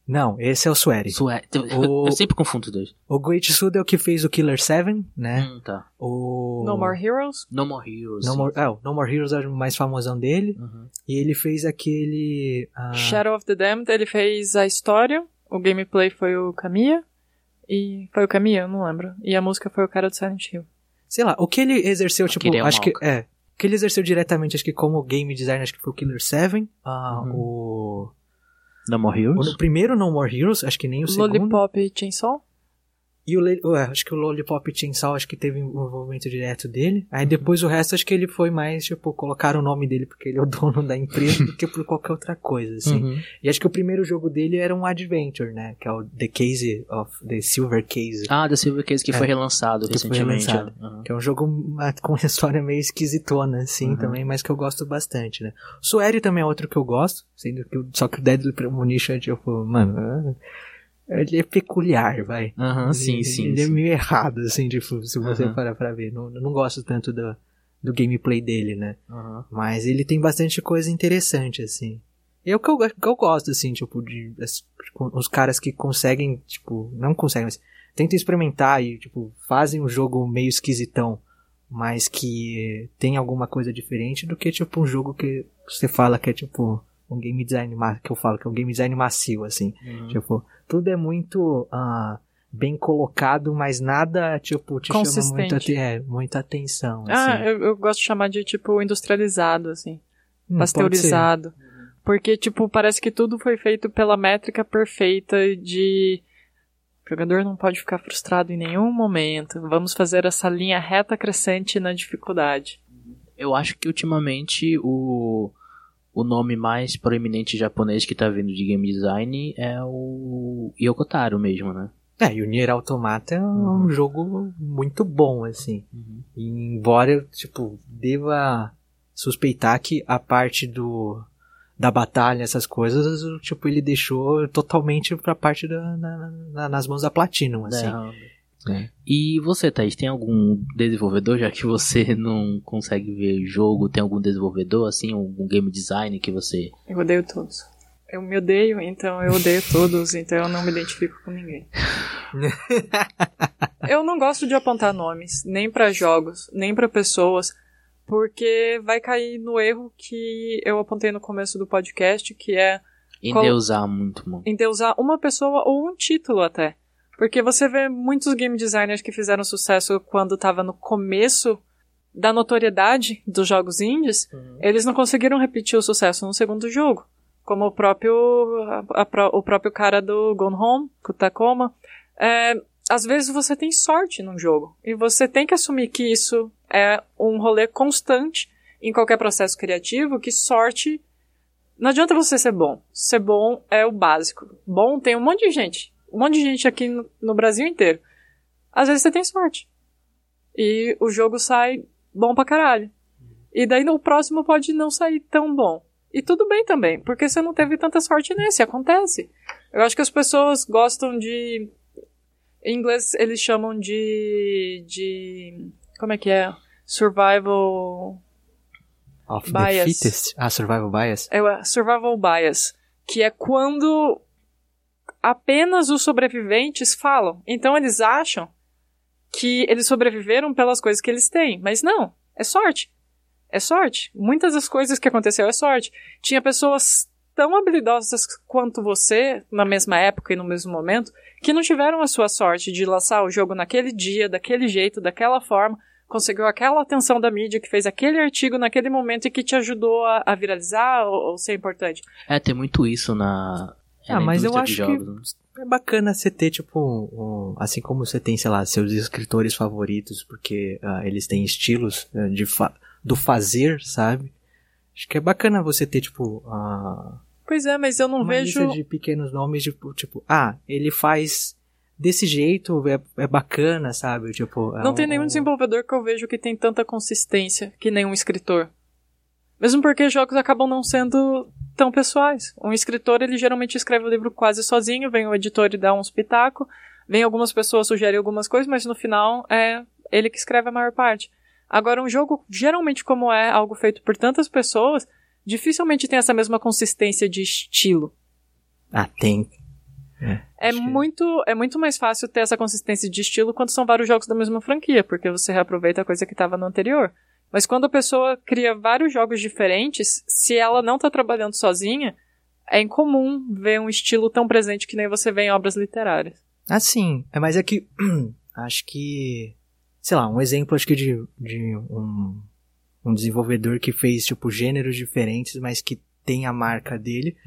Não, esse é o Sueri. Sué- O- Eu sempre confundo os dois. O Goichi Suda é o que fez o Killer 7, né? Hum, tá. O... No More Heroes? No More Heroes. No. More, é, o No More Heroes é o mais famosão dele. Uhum. E ele fez aquele... ah, Shadow of the Damned, ele fez a história, o gameplay foi o Kamiya, e foi o Kamiya, eu não lembro. E a música foi o cara do Silent Hill. sei lá, o que ele exerceu, tipo, Akira acho que... É, o que ele exerceu diretamente, acho que como game designer, acho que foi o Killer 7. ah, Uhum. o, No More o Heroes? primeiro No More Heroes, acho que nem o segundo. Lollipop e Chainsaw? E o, ué, acho que o Lollipop Chainsaw, acho que teve um envolvimento direto dele. Aí depois o resto, acho que ele foi mais, tipo, colocaram o nome dele porque ele é o dono da empresa do que por qualquer outra coisa, assim. Uhum. E acho que o primeiro jogo dele era um adventure, né? Que é o The Case of the Silver Case. Ah, da Silver Case que É, foi relançado que foi recentemente. relançado. Uhum. Que é um jogo ah, com uma história meio esquisitona, assim, Uhum. também, mas que eu gosto bastante, né? Sueri também é outro que eu gosto, sendo que só que o Deadly Premonition é tipo, mano, ele é peculiar, vai. Aham, sim, ele, sim. Ele é sim. meio errado, assim, tipo, se você Uhum. parar pra ver. Não, não gosto tanto do, do gameplay dele, né? Aham. Mas ele tem bastante coisa interessante, assim. E é o que eu, que eu gosto, assim, tipo, de as- tipo, os caras que conseguem, tipo, não conseguem, mas tentam experimentar e, tipo, fazem um jogo meio esquisitão, mas que tem alguma coisa diferente do que, tipo, um jogo que você fala que é, tipo, um game design, que eu falo que é um game design macio, assim. Uhum. Tipo, tudo é muito ah, bem colocado, mas nada, tipo, te chama muita, é, muita atenção, Ah, assim. eu, eu gosto de chamar de tipo industrializado, assim. Hum, pasteurizado. Porque, tipo, parece que tudo foi feito pela métrica perfeita de. O jogador não pode ficar frustrado em nenhum momento. Vamos fazer essa linha reta crescente na dificuldade. Eu acho que ultimamente o, o nome mais proeminente japonês que tá vindo de game design é o Yokotaro mesmo, né? É, e o Nier Automata é um jogo muito bom, assim. E embora eu, tipo, deva suspeitar que a parte do da batalha, essas coisas, tipo, ele deixou totalmente pra parte da, na- na- nas mãos da Platinum, assim. É. E você, Thaís, tem algum desenvolvedor, já que você não consegue ver jogo, tem algum desenvolvedor, assim, algum game design que você... Eu odeio todos. Eu me odeio, então eu odeio todos, então eu não me identifico com ninguém. eu não gosto de apontar nomes, nem pra jogos, nem pra pessoas, porque vai cair no erro que eu apontei no começo do podcast, que é Endeusar muito, mano. endeusar uma pessoa ou um título até. Porque você vê muitos game designers que fizeram sucesso quando tava no começo da notoriedade dos jogos indies, eles não conseguiram repetir o sucesso no segundo jogo. Como o próprio, a- a o próprio cara do Gone Home, o Tacoma. É, às vezes você tem sorte num jogo. E você tem que assumir que isso é um rolê constante em qualquer processo criativo, que sorte não adianta você ser bom. Ser bom é o básico. Bom tem um monte de gente. Um monte de gente aqui no, no Brasil inteiro. Às vezes você tem sorte. E o jogo sai bom pra caralho. E daí no próximo pode não sair tão bom. E tudo bem também, porque você não teve tanta sorte nesse, acontece. Eu acho que as pessoas gostam de. Em inglês eles chamam de. de. Como é que é? Survival. Of Bias. the Fittest. Ah, Survival Bias. É survival bias, que é quando apenas os sobreviventes falam. Então eles acham que eles sobreviveram pelas coisas que eles têm, mas não, é sorte. É sorte. Muitas das coisas que aconteceu é sorte. Tinha pessoas tão habilidosas quanto você na mesma época e no mesmo momento que não tiveram a sua sorte de lançar o jogo naquele dia, daquele jeito, daquela forma, conseguiu aquela atenção da mídia que fez aquele artigo naquele momento e que te ajudou a, a viralizar ou, ou ser importante. É, tem muito isso na... é Ah, mas eu acho que- jogos, né? É bacana você ter, tipo, um- assim como você tem, sei lá, seus escritores favoritos, porque ah, eles têm estilos ah, de fa- do fazer, sabe? Acho que é bacana você ter, tipo, ah, Pois é, mas eu não uma vejo. lista de pequenos nomes, tipo, tipo, ah, ele faz desse jeito, é, é bacana, sabe? Tipo, é Não tem um- nenhum desenvolvedor que eu vejo que tem tanta consistência que nenhum escritor. Mesmo porque jogos acabam não sendo tão pessoais. Um escritor, ele geralmente escreve o livro quase sozinho, vem o editor e dá uns pitaco, vem algumas pessoas sugerem algumas coisas, mas no final é ele que escreve a maior parte. Agora, um jogo, geralmente como é algo feito por tantas pessoas, dificilmente tem essa mesma consistência de estilo. Ah, tem. É que- muito, é muito mais fácil ter essa consistência de estilo quando são vários jogos da mesma franquia, porque você reaproveita a coisa que estava no anterior. Mas quando a pessoa cria vários jogos diferentes, se ela não tá trabalhando sozinha, é incomum ver um estilo tão presente que nem você vê em obras literárias. Ah, sim. É, mas é que. acho que. Sei lá, um exemplo, acho que de, de um, um desenvolvedor que fez, tipo, gêneros diferentes, mas que tem a marca dele.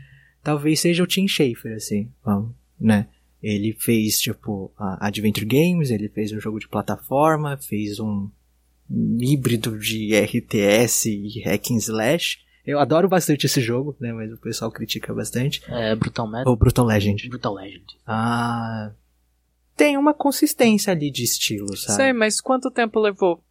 Talvez seja o Tim Schafer, assim. Vamos, né? Ele fez, tipo, Adventure Games, ele fez um jogo de plataforma, fez um híbrido de RTS e Hack and Slash. Eu adoro bastante esse jogo, né? Mas o pessoal critica bastante. É Brutal Metal. O Brutal Legend. Brutal Legend. Ah. Tem uma consistência ali de estilo, sabe? Sei, mas quanto tempo levou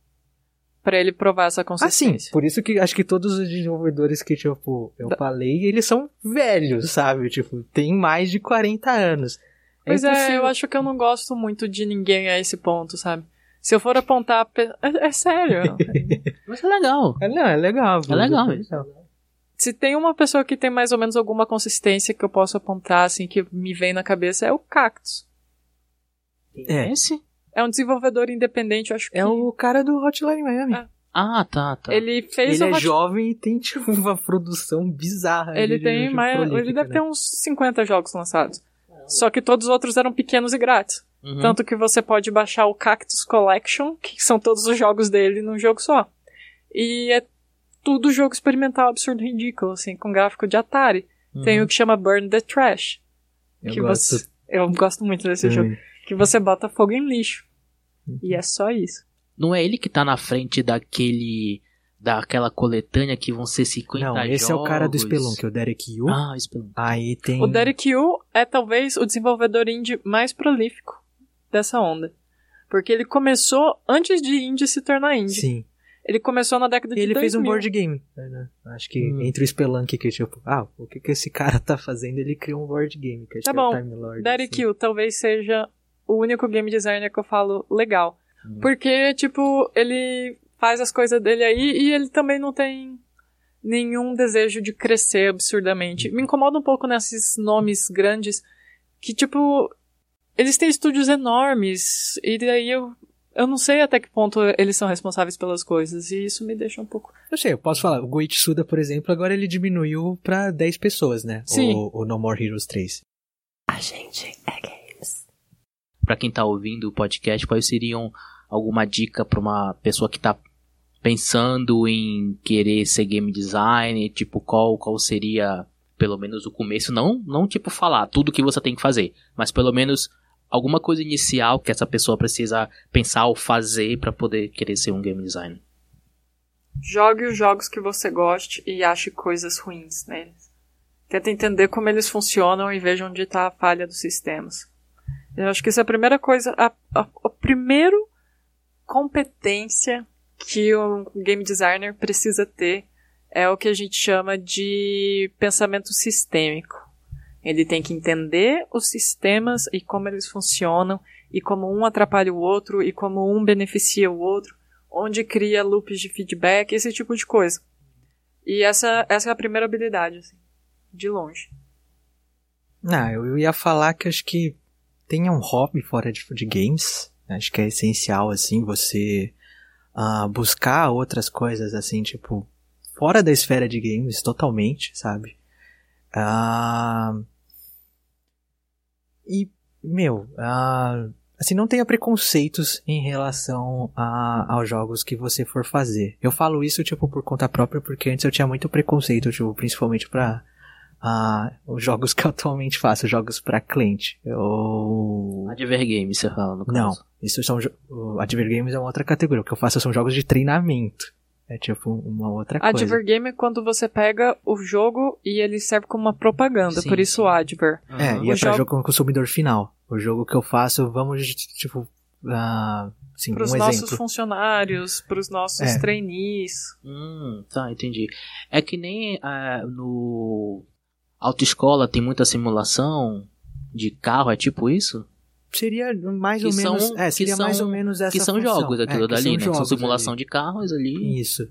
pra ele provar essa Ah, sim. consistência? Por isso que acho que todos os desenvolvedores que, tipo, eu falei, eles são velhos, sabe? Tipo, tem mais de 40 anos. Pois é, eu acho que eu não gosto muito de ninguém a esse ponto, sabe? Se eu for apontar. pe- É, é sério. Mas é legal. É, não, é legal. É legal Se tem uma pessoa que tem mais ou menos alguma consistência que eu posso apontar, assim, que me vem na cabeça, é o Cactus. É. Esse? É um desenvolvedor independente, eu acho que. É o cara do Hotline Miami. Ah, Ah, tá, tá. Ele fez Ele o é Hot- jovem e tem, tipo, uma produção bizarra. Ele de- tem de mais. prolífica, Ele deve né? ter uns 50 jogos lançados. Só que todos os outros eram pequenos e grátis. Uhum. Tanto que você pode baixar o Cactus Collection, que são todos os jogos dele num jogo só. E é tudo jogo experimental absurdo ridículo, assim, com gráfico de Atari. Uhum. Tem o que chama Burn the Trash. Eu que gosto. Você, eu gosto muito desse jogo. Que você bota fogo em lixo. E é só isso. Não é ele que tá na frente daquele. daquela coletânea que vão ser 50 Não, jogos? esse é o cara do Spelunk, o Derek Yu. Ah, Spelunk. Aí tem. O Derek Yu é talvez o desenvolvedor indie mais prolífico dessa onda. Porque ele começou antes de indie se tornar indie. Sim. Ele começou na década de Ele 2000. fez um board game. né? Acho que Hum. entre o Spelunk que tipo, ah, o que que esse cara tá fazendo? Ele criou um board game. Que acho Tá que é o bom. Time Lord, Derek assim. Yu talvez seja o único game designer que eu falo legal. Hum. Porque, tipo, ele faz as coisas dele aí e ele também não tem nenhum desejo de crescer absurdamente. Me incomoda um pouco nesses nomes grandes que, tipo, eles têm estúdios enormes e daí eu, eu não sei até que ponto eles são responsáveis pelas coisas e isso me deixa um pouco... Eu sei, eu posso falar. O Goichi Suda, por exemplo, agora ele diminuiu pra 10 pessoas, né? Sim. O, o No More Heroes 3. A gente é games. Pra quem tá ouvindo o podcast, quais seriam alguma dica pra uma pessoa que tá pensando em querer ser game designer? Tipo, qual, qual seria, pelo menos, o começo? Não, não tipo falar tudo que você tem que fazer, mas pelo menos alguma coisa inicial que essa pessoa precisa pensar ou fazer pra poder querer ser um game designer. Jogue os jogos que você goste e ache coisas ruins neles. Tenta entender como eles funcionam e veja onde está a falha dos sistemas. Eu acho que isso é a primeira coisa, a, a, a primeiro competência que um game designer precisa ter é o que a gente chama de pensamento sistêmico. Ele tem que entender os sistemas e como eles funcionam e como um atrapalha o outro e como um beneficia o outro onde cria loops de feedback, esse tipo de coisa. E essa, essa é a primeira habilidade, assim, de longe. Ah, eu ia falar que acho que tenha um hobby fora de, de games. Acho que é essencial, assim, você ah, buscar outras coisas, assim, tipo, fora da esfera de games, totalmente, sabe? Ah, e, meu, ah, assim, não tenha preconceitos em relação a, aos jogos que você for fazer. Eu falo isso, tipo, por conta própria, porque antes eu tinha muito preconceito, tipo, principalmente pra ah, os jogos que eu atualmente faço, jogos pra cliente. Eu... Adver Game, você fala, no Não, caso. isso são... O Adver Games é uma outra categoria. O que eu faço são jogos de treinamento. É tipo uma outra coisa. Adver Game é quando você pega o jogo e ele serve como uma propaganda, Sim, por isso sim. Adver. É, Aham. e é O pra jogo- jogo com consumidor final. O jogo que eu faço, vamos, tipo... ah, assim, Para os um nossos exemplo. funcionários, para os nossos É. trainees. Hum, tá, entendi. É que nem ah, no autoescola tem muita simulação de carro, é tipo isso? Seria mais Que ou são- menos... É, que seria mais são- ou menos essa que são função. jogos É, aquilo que dali, são né? São jogos simulação ali. de carros ali. Isso.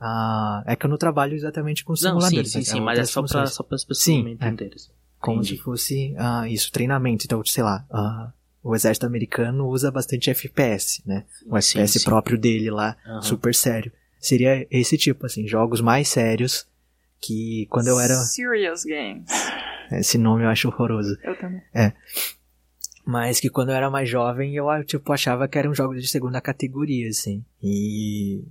Ah, é que eu não trabalho exatamente com Não, sim, simuladores. sim, né? sim, mas é só para as pessoas Sim, me é. entenderem. Como Entendi. se fosse, ah, isso, treinamento. Então, sei lá, ah, o exército americano usa bastante FPS, né? O Sim, FPS sim. próprio dele lá, Aham. super sério. Seria esse tipo, assim, jogos mais sérios que quando eu era... Serious Games. Esse nome eu acho horroroso. Eu também. Mas que quando eu era mais jovem, eu, tipo, achava que eram jogos de segunda categoria, assim. E,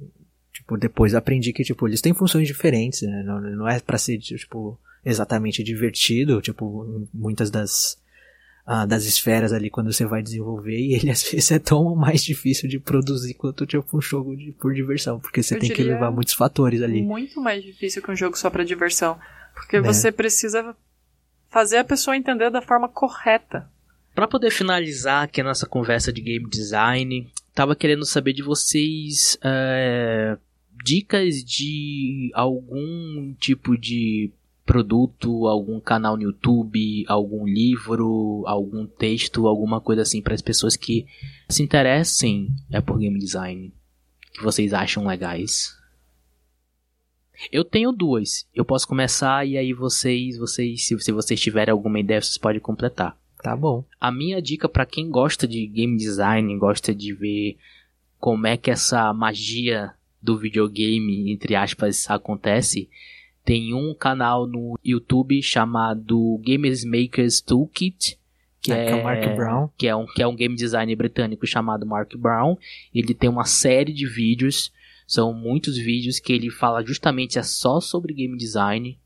tipo, depois aprendi que, tipo, eles têm funções diferentes, né? Não, não é pra ser, tipo, exatamente divertido, tipo, muitas das, ah, das esferas ali quando você vai desenvolver, e ele às vezes é tão mais difícil de produzir quanto, tipo, um jogo de, por diversão, porque você Eu tem que levar muitos fatores ali. Muito mais difícil que um jogo só para diversão. Porque Né? você precisa fazer a pessoa entender da forma correta. Pra poder finalizar aqui a nossa conversa de game design, tava querendo saber de vocês é, dicas de algum tipo de produto, algum canal no YouTube, algum livro, algum texto, alguma coisa assim para as pessoas que se interessem é por game design, que vocês acham legais. Eu tenho duas. Eu posso começar e aí vocês, vocês, se, se vocês tiverem alguma ideia, vocês podem completar. Tá bom. A minha dica pra quem gosta de game design, gosta de ver como é que essa magia do videogame, entre aspas, acontece, tem um canal no YouTube chamado Games Makers Toolkit, que É, é, que é o Mark Brown. que é um que é um game designer britânico chamado Mark Brown. Ele tem uma série de vídeos São muitos vídeos que ele fala justamente é só sobre game design,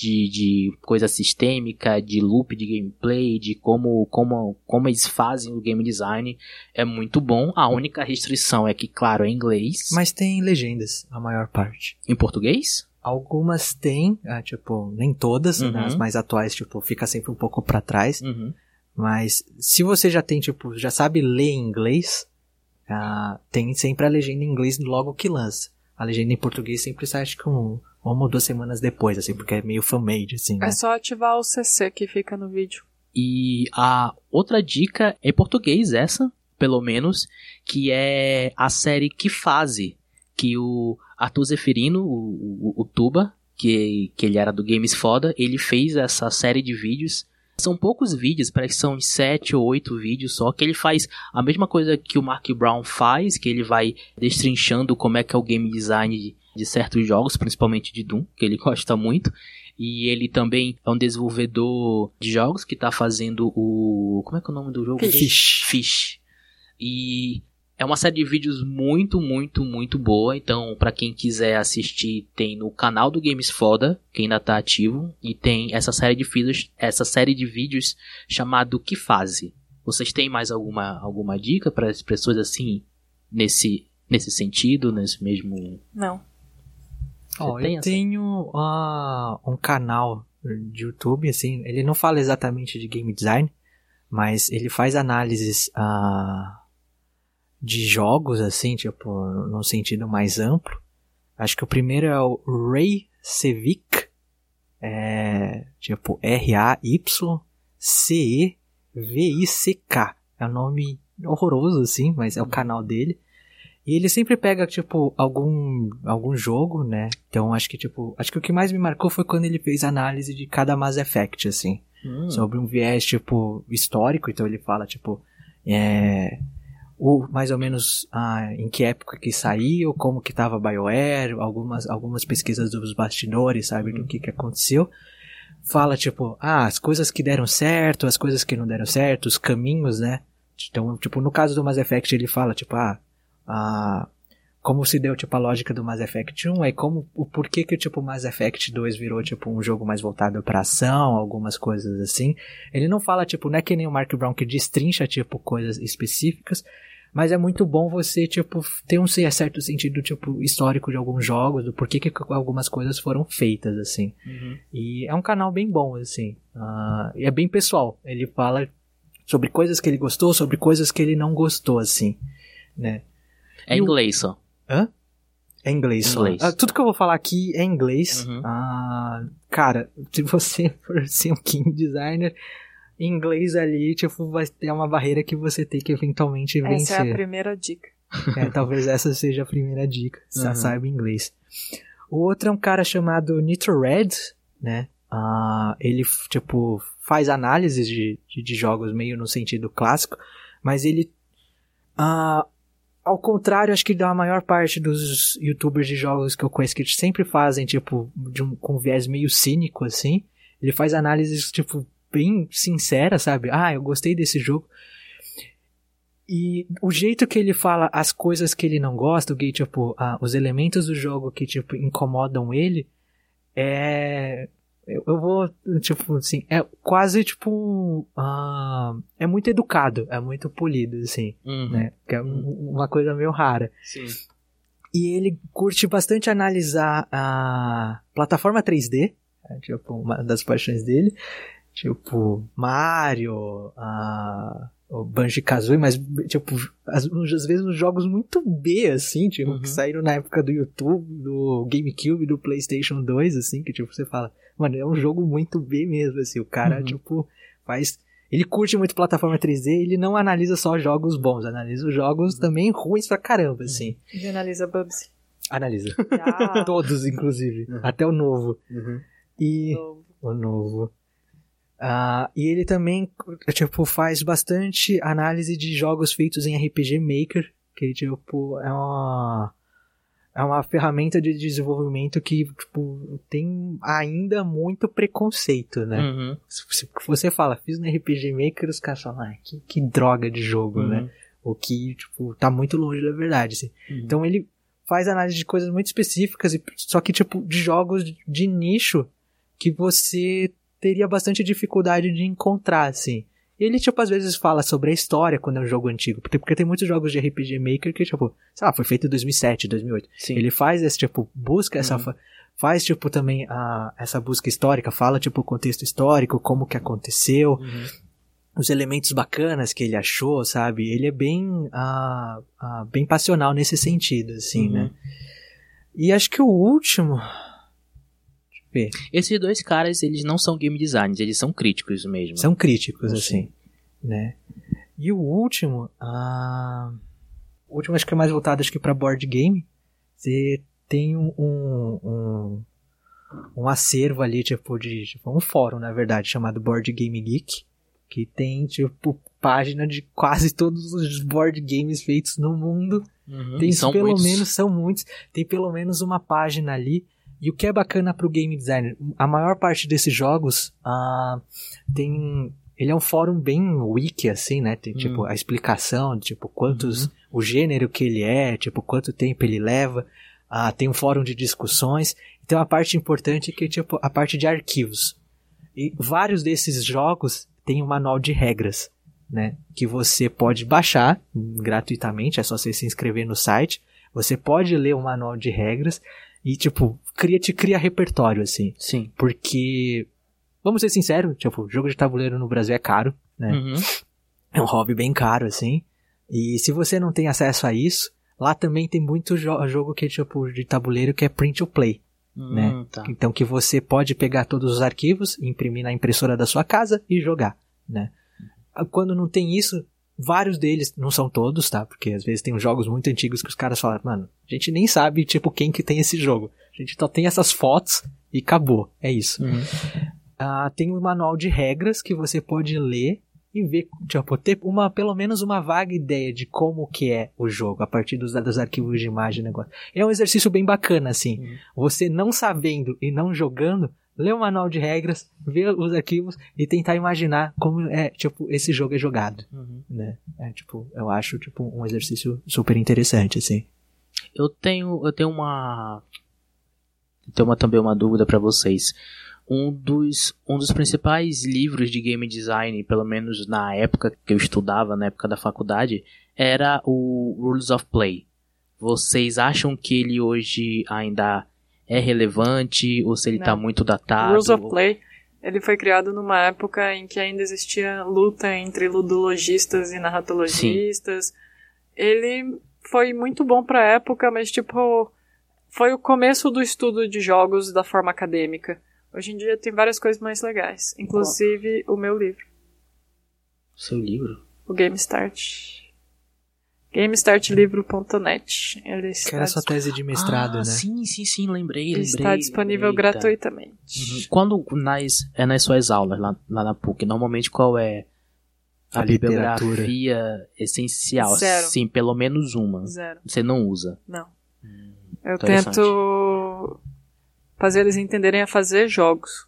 de, de coisa sistêmica, de loop de gameplay, de como, como, como eles fazem o game design. É muito bom. A única restrição é que, claro, é inglês. Mas tem legendas, a maior parte. Em português? Algumas tem, ah, tipo, nem todas, Uhum. né, as mais atuais, tipo, fica sempre um pouco pra trás. Uhum. Mas se você já tem, tipo, já sabe ler inglês, ah, tem sempre a legenda em inglês logo que lança. A legenda em português sempre sai, acho que um, uma ou duas semanas depois, assim, porque é meio fan-made, assim, né? É só ativar o CC que fica no vídeo. E a outra dica é em português, essa, pelo menos, que é a série Que Fase, que o Arthur Zeferino, o, o, o Tuba, que, que ele era do Games Foda, ele fez essa série de vídeos. São poucos vídeos, parece que são 7 ou 8 vídeos só, que ele faz a mesma coisa que o Mark Brown faz, que ele vai destrinchando como é que é o game design de, certos jogos, principalmente de Doom, que ele gosta muito. E ele também é um desenvolvedor de jogos que tá fazendo o. Como é que é o nome do jogo? Fish. Fish. E é uma série de vídeos muito, muito, muito boa. Então, pra quem quiser assistir, tem no canal do Games Foda, que ainda tá ativo, e tem essa série de vídeos, essa série de vídeos chamado Que Fase. Vocês têm mais alguma, alguma dica para as pessoas assim nesse nesse sentido, nesse mesmo Não. Ó, eu essa? tenho ah, um canal de YouTube, assim, ele não fala exatamente de game design, mas ele faz análises ah, de jogos, assim, tipo, num sentido mais amplo. Acho que o primeiro é o Ray Cevic, é, tipo, R-A-Y-C-E-V-I-C-K. É um nome horroroso, assim, mas é o canal dele. E ele sempre pega, tipo, algum, algum jogo, né? Então acho que, tipo, acho que o que mais me marcou foi quando ele fez análise de cada Mass Effect, assim. Hum, Sobre um viés, tipo, histórico. Então ele fala, tipo, é, o, mais ou menos ah, em que época que saiu, como que tava a BioWare, algumas, algumas pesquisas dos bastidores, sabe, do que que aconteceu. Fala, tipo, ah, as coisas que deram certo, as coisas que não deram certo, os caminhos, né? Então, tipo, no caso do Mass Effect, ele fala, tipo, ah, como se deu, tipo, a lógica do Mass Effect 1, aí como, o porquê que, tipo, o Mass Effect 2 virou, tipo, um jogo mais voltado pra ação, algumas coisas assim. Ele não fala, tipo, não é que nem o Mark Brown que destrincha, tipo, coisas específicas, mas é muito bom você, tipo, ter um certo sentido, tipo, histórico de alguns jogos, do porquê que algumas coisas foram feitas, assim. uhum. E é um canal bem bom, assim. Ah, e é bem pessoal. Ele fala sobre coisas que ele gostou, sobre coisas que ele não gostou, assim, né? É E o- inglês só. Hã? É inglês. só. Inglês. Ah, tudo que eu vou falar aqui é inglês. Uhum. Ah, cara, se você for ser um game designer, inglês ali, tipo, vai ter uma barreira que você tem que eventualmente Essa vencer. é a primeira dica. É, talvez essa seja a primeira dica. Sa- Uhum. Saiba inglês. O outro é um cara chamado Nitro Red, né? Ah, ele, tipo, faz análises de, de, de jogos meio no sentido clássico, mas ele. ah, ao contrário, acho que da maior parte dos youtubers de jogos que eu conheço que sempre fazem, tipo, de um, com viés meio cínico, assim. Ele faz análises, tipo, bem sinceras, sabe? Ah, eu gostei desse jogo. E o jeito que ele fala as coisas que ele não gosta, o que, tipo, ah, os elementos do jogo que, tipo, incomodam ele, é. Eu, eu vou, tipo, assim, é quase, tipo, ah, é muito educado, é muito polido, assim, Uhum. né? Que é um- uma coisa meio rara. Sim. E ele curte bastante analisar a plataforma 3D, é, tipo, uma das paixões dele. Tipo, Mario, a, o Banjo-Kazooie, mas, tipo, às, às vezes uns jogos muito B, assim, tipo, Uhum. que saíram na época do YouTube, do GameCube, do PlayStation 2, assim, que, tipo, você fala, mano, é um jogo muito B mesmo, assim, o cara, Uhum. tipo, faz... Ele curte muito plataforma 3D, ele não analisa só jogos bons, analisa os jogos também ruins pra caramba, assim. E analisa Bubsy. Analisa. Ah, Todos, inclusive. Uhum. Até o novo. Uhum. E. novo. O novo. Ah, e ele também, tipo, faz bastante análise de jogos feitos em RPG Maker. Que, tipo, é uma. É uma ferramenta de desenvolvimento que, tipo, tem ainda muito preconceito, né? Uhum. Se você fala, fiz no RPG Maker, os caras falam, ah, que, que droga de jogo, né? Uhum. O que, tipo, tá muito longe da verdade, assim. Uhum. Então ele faz análise de coisas muito específicas, e só que, tipo, de jogos de nicho que você teria bastante dificuldade de encontrar, assim. Ele, tipo, às vezes fala sobre a história quando é um jogo antigo. Porque, porque tem muitos jogos de RPG Maker que, tipo, sei lá, foi feito em 2007, 2008. Sim. Ele faz esse, tipo, busca essa... Uhum. Faz, tipo, também a, essa busca histórica, fala, tipo, o contexto histórico, como que aconteceu, Uhum. os elementos bacanas que ele achou, sabe? Ele é bem, ah, ah, bem passional nesse sentido, assim, Uhum. né? E acho que o último... Esses dois caras, eles não são game designers, eles são críticos mesmo. São críticos, Sim. assim, né? E o último, ah, o último acho que é mais voltado acho que para board game. Você tem um, um, um, acervo ali, tipo, de tipo, um fórum, na verdade, chamado Board Game Geek, que tem, tipo, página de quase todos os board games feitos no mundo. Uhum. Tem pelo muitos. menos, são muitos, tem pelo menos uma página ali. E o que é bacana pro game designer, a maior parte desses jogos ah, tem. Ele é um fórum bem wiki, assim, né? Tem, Hum. tipo, a explicação, tipo, quantos. Uhum. O gênero que ele é, tipo, quanto tempo ele leva. Ah, tem um fórum de discussões. Tem uma parte importante que é, tipo, a parte de arquivos. E vários desses jogos têm um manual de regras, né? Que você pode baixar hum, gratuitamente, é só você se inscrever no site. Você pode ler o manual de regras e, tipo, cria, te cria repertório, assim. Sim. Porque, vamos ser sinceros, tipo, jogo de tabuleiro no Brasil é caro, né? Uhum. É um hobby bem caro, assim. E se você não tem acesso a isso, lá também tem muito jo jogo que é tipo de tabuleiro que é print to play. Né? Hum, tá. Então que você pode pegar todos os arquivos, imprimir na impressora da sua casa e jogar, né? Quando não tem isso, vários deles, não são todos, tá? Porque às vezes tem jogos muito antigos que os caras falam, mano, a gente nem sabe, tipo, quem que tem esse jogo. A gente só tem essas fotos e acabou. É isso. Uhum. Ah, tem um manual de regras que você pode ler e ver, tipo, ter uma, pelo menos uma vaga ideia de como que é o jogo, a partir dos, dos arquivos de imagem e negócio. É um exercício bem bacana, assim. Uhum. Você não sabendo e não jogando, ler o manual de regras, ver os arquivos e tentar imaginar como é, tipo, esse jogo é jogado, Uhum. né? É, tipo, eu acho, tipo, um exercício super interessante, assim. Eu tenho, eu tenho uma, tenho uma, também uma dúvida pra vocês. Um dos, um dos principais livros de game design, pelo menos na época que eu estudava, na época da faculdade, era o Rules of Play. Vocês acham que ele hoje ainda é relevante ou se ele Não. tá muito datado? Rules of Play, ele foi criado numa época em que ainda existia luta entre ludologistas e narratologistas. Ele foi muito bom pra época, mas tipo, foi o começo do estudo de jogos da forma acadêmica. Hoje em dia tem várias coisas mais legais, inclusive o meu livro, Seu livro? o Game Start. GameStartLivro.net. Ele Que está, era sua tese de mestrado, ah, né? Sim, sim, sim, lembrei, ele lembrei. está disponível Eita. gratuitamente. Uhum. Quando nas, é nas suas aulas lá, lá na PUC, normalmente qual é a, A literatura. bibliografia essencial? Zero. Sim, pelo menos uma. Zero. Você não usa. Não. Eu tento fazer eles entenderem a fazer jogos.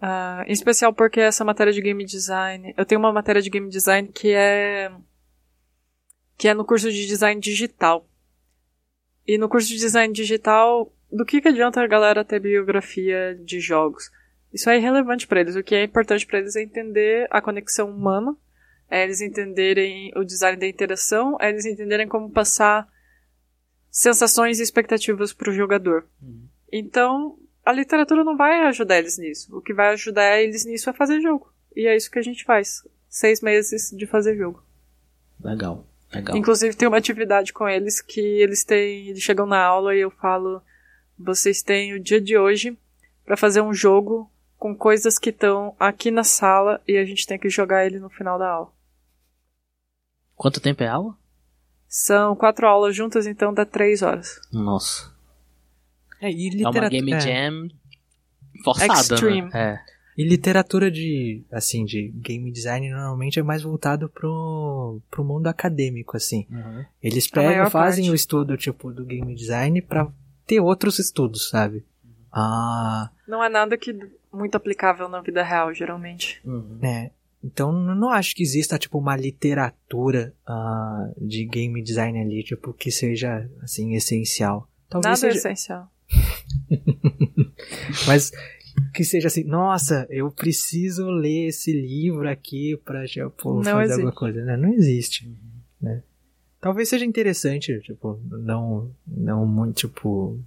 Ah, em especial porque essa matéria de game design. Eu tenho uma matéria de game design que é. que é no curso de design digital. E no curso de design digital, do que, que adianta a galera ter biografia de jogos? Isso é irrelevante para eles. O que é importante para eles é entender a conexão humana, é eles entenderem o design da interação, é eles entenderem como passar sensações e expectativas para o jogador. Então, a literatura não vai ajudar eles nisso. O que vai ajudar eles nisso é fazer jogo. E é isso que a gente faz. Seis meses de fazer jogo. Legal, legal. Inclusive, tem uma atividade com eles que eles têm. Eles chegam na aula e eu falo: vocês têm o dia de hoje para fazer um jogo com coisas que estão aqui na sala e a gente tem que jogar ele no final da aula. Quanto tempo é a aula? São quatro aulas juntas, então dá três horas. Nossa. É, e É uma literatura, game é. jam forçada, Extreme. né? É. E literatura de, assim, de game design normalmente é mais voltado pro, pro mundo acadêmico, assim. Eles A maior pegam, fazem parte. o estudo, tipo, do game design pra ter outros estudos, sabe? Ah, Não é nada que muito aplicável na vida real, geralmente. Uhum. né? Então não acho que exista tipo uma literatura uh, de game design ali, tipo, que seja assim essencial. Talvez Nada seja... é essencial. Mas que seja assim, nossa, eu preciso ler esse livro aqui pra tipo, não fazer existe. alguma coisa. Né? Não existe. Né? Talvez seja interessante, tipo, não, não muito, tipo,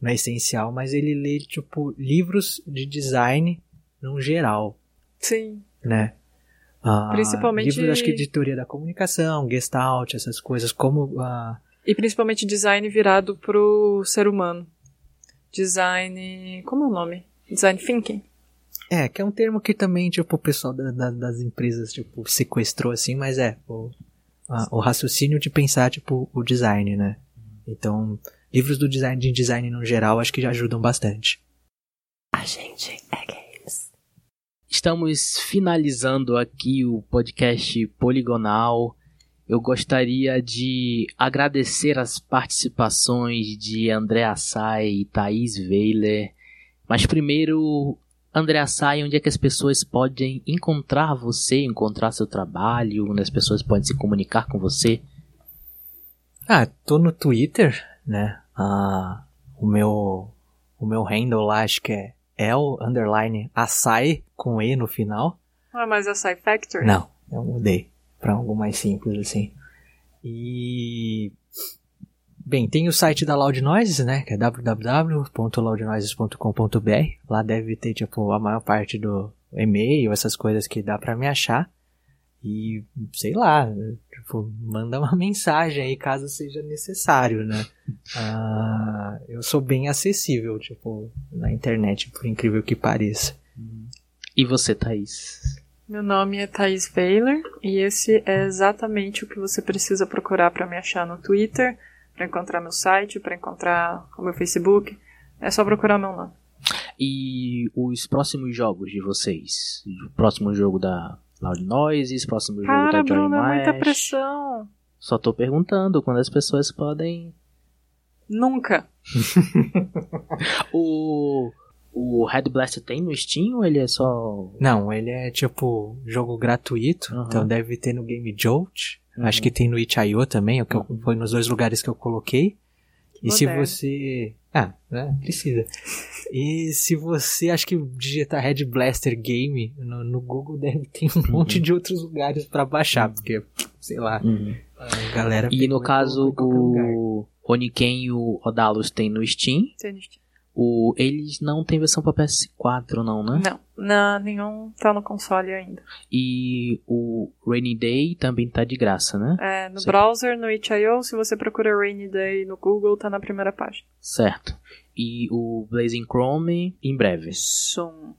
não é essencial, mas ele lê, tipo, livros de design no geral. Sim. Né? Ah, principalmente... Livros, acho que de teoria da comunicação, gestalt, essas coisas, como... Ah, e principalmente design virado pro ser humano. Design... como é o nome? Design thinking. É, que é um termo que também, tipo, o pessoal da, da, das empresas, tipo, sequestrou assim, mas é, o, a, o raciocínio de pensar, tipo, o design, né? Então, livros do design de design no geral acho que já ajudam bastante. A gente é games. Estamos finalizando aqui o podcast Poligonal. Eu gostaria de agradecer as participações de André Assay e Thaís Weiler. Mas primeiro, André Assay, onde é que as pessoas podem encontrar você, encontrar seu trabalho, onde as pessoas podem se comunicar com você? Ah, tô no Twitter, né? Ah, o meu o meu handle lá acho que é El underline Assay com E no final. Ah, mas Assay Factory? Não, eu mudei para algo mais simples assim. E Bem, tem o site da Loud Noises, né, que é www.loudnoises.com.br. Lá deve ter, tipo, a maior parte do e-mail, essas coisas que dá para me achar. E, sei lá, tipo, manda uma mensagem aí caso seja necessário, né? Ah, eu sou bem acessível, tipo, na internet, por incrível que pareça. E você, Thaís? Meu nome é Thaís Baylor e esse é exatamente o que você precisa procurar para me achar no Twitter para encontrar meu site, para encontrar o meu Facebook. É só procurar meu nome. E os próximos jogos de vocês? O próximo jogo da Loud Noises, próximo Cara, jogo da Joy Bruno, é muita pressão. Só tô perguntando quando as pessoas podem. Nunca. o o Red Blast tem no Steam ou ele é só. Não, ele é tipo jogo gratuito, uhum. então deve ter no Game Jolt. Uhum. Acho que tem no Itch.io também, o que eu, foi nos dois lugares que eu coloquei. Que e moderno. se você. Ah, né? Precisa. E se você, acho que digitar Red Blaster Game no, no Google deve ter um uhum. monte de outros lugares para baixar, porque, sei lá, uhum. a galera. E no caso, o Oniken e o Odalus tem no Steam. Tem no Steam. O, eles não tem versão para PS4, não, né? Não, não, nenhum tá no console ainda. E o Rainy Day também tá de graça, né? É, no browser, no itch.io, se você procura Rainy Day no Google, tá na primeira página. Certo. E o Blazing Chrome em breve. Som.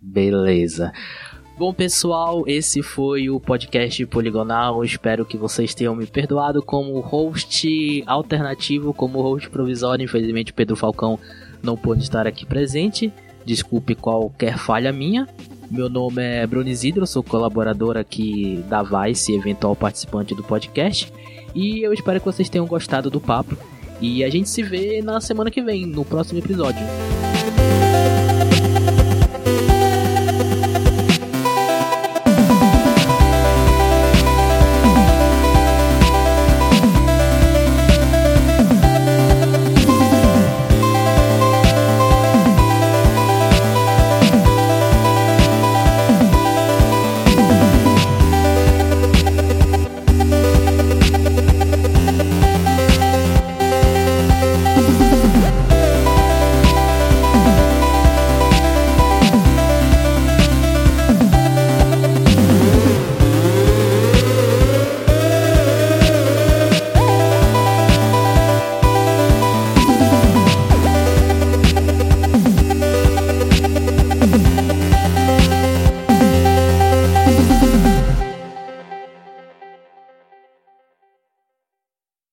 Beleza. Bom, pessoal, esse foi o podcast Poligonal. Espero que vocês tenham me perdoado como host alternativo, como host provisório. Infelizmente, Pedro Falcão não pôde estar aqui presente. Desculpe qualquer falha minha. Meu nome é Bruno Isidro, sou colaborador aqui da Vice, eventual participante do podcast. E eu espero que vocês tenham gostado do papo. E a gente se vê na semana que vem, no próximo episódio.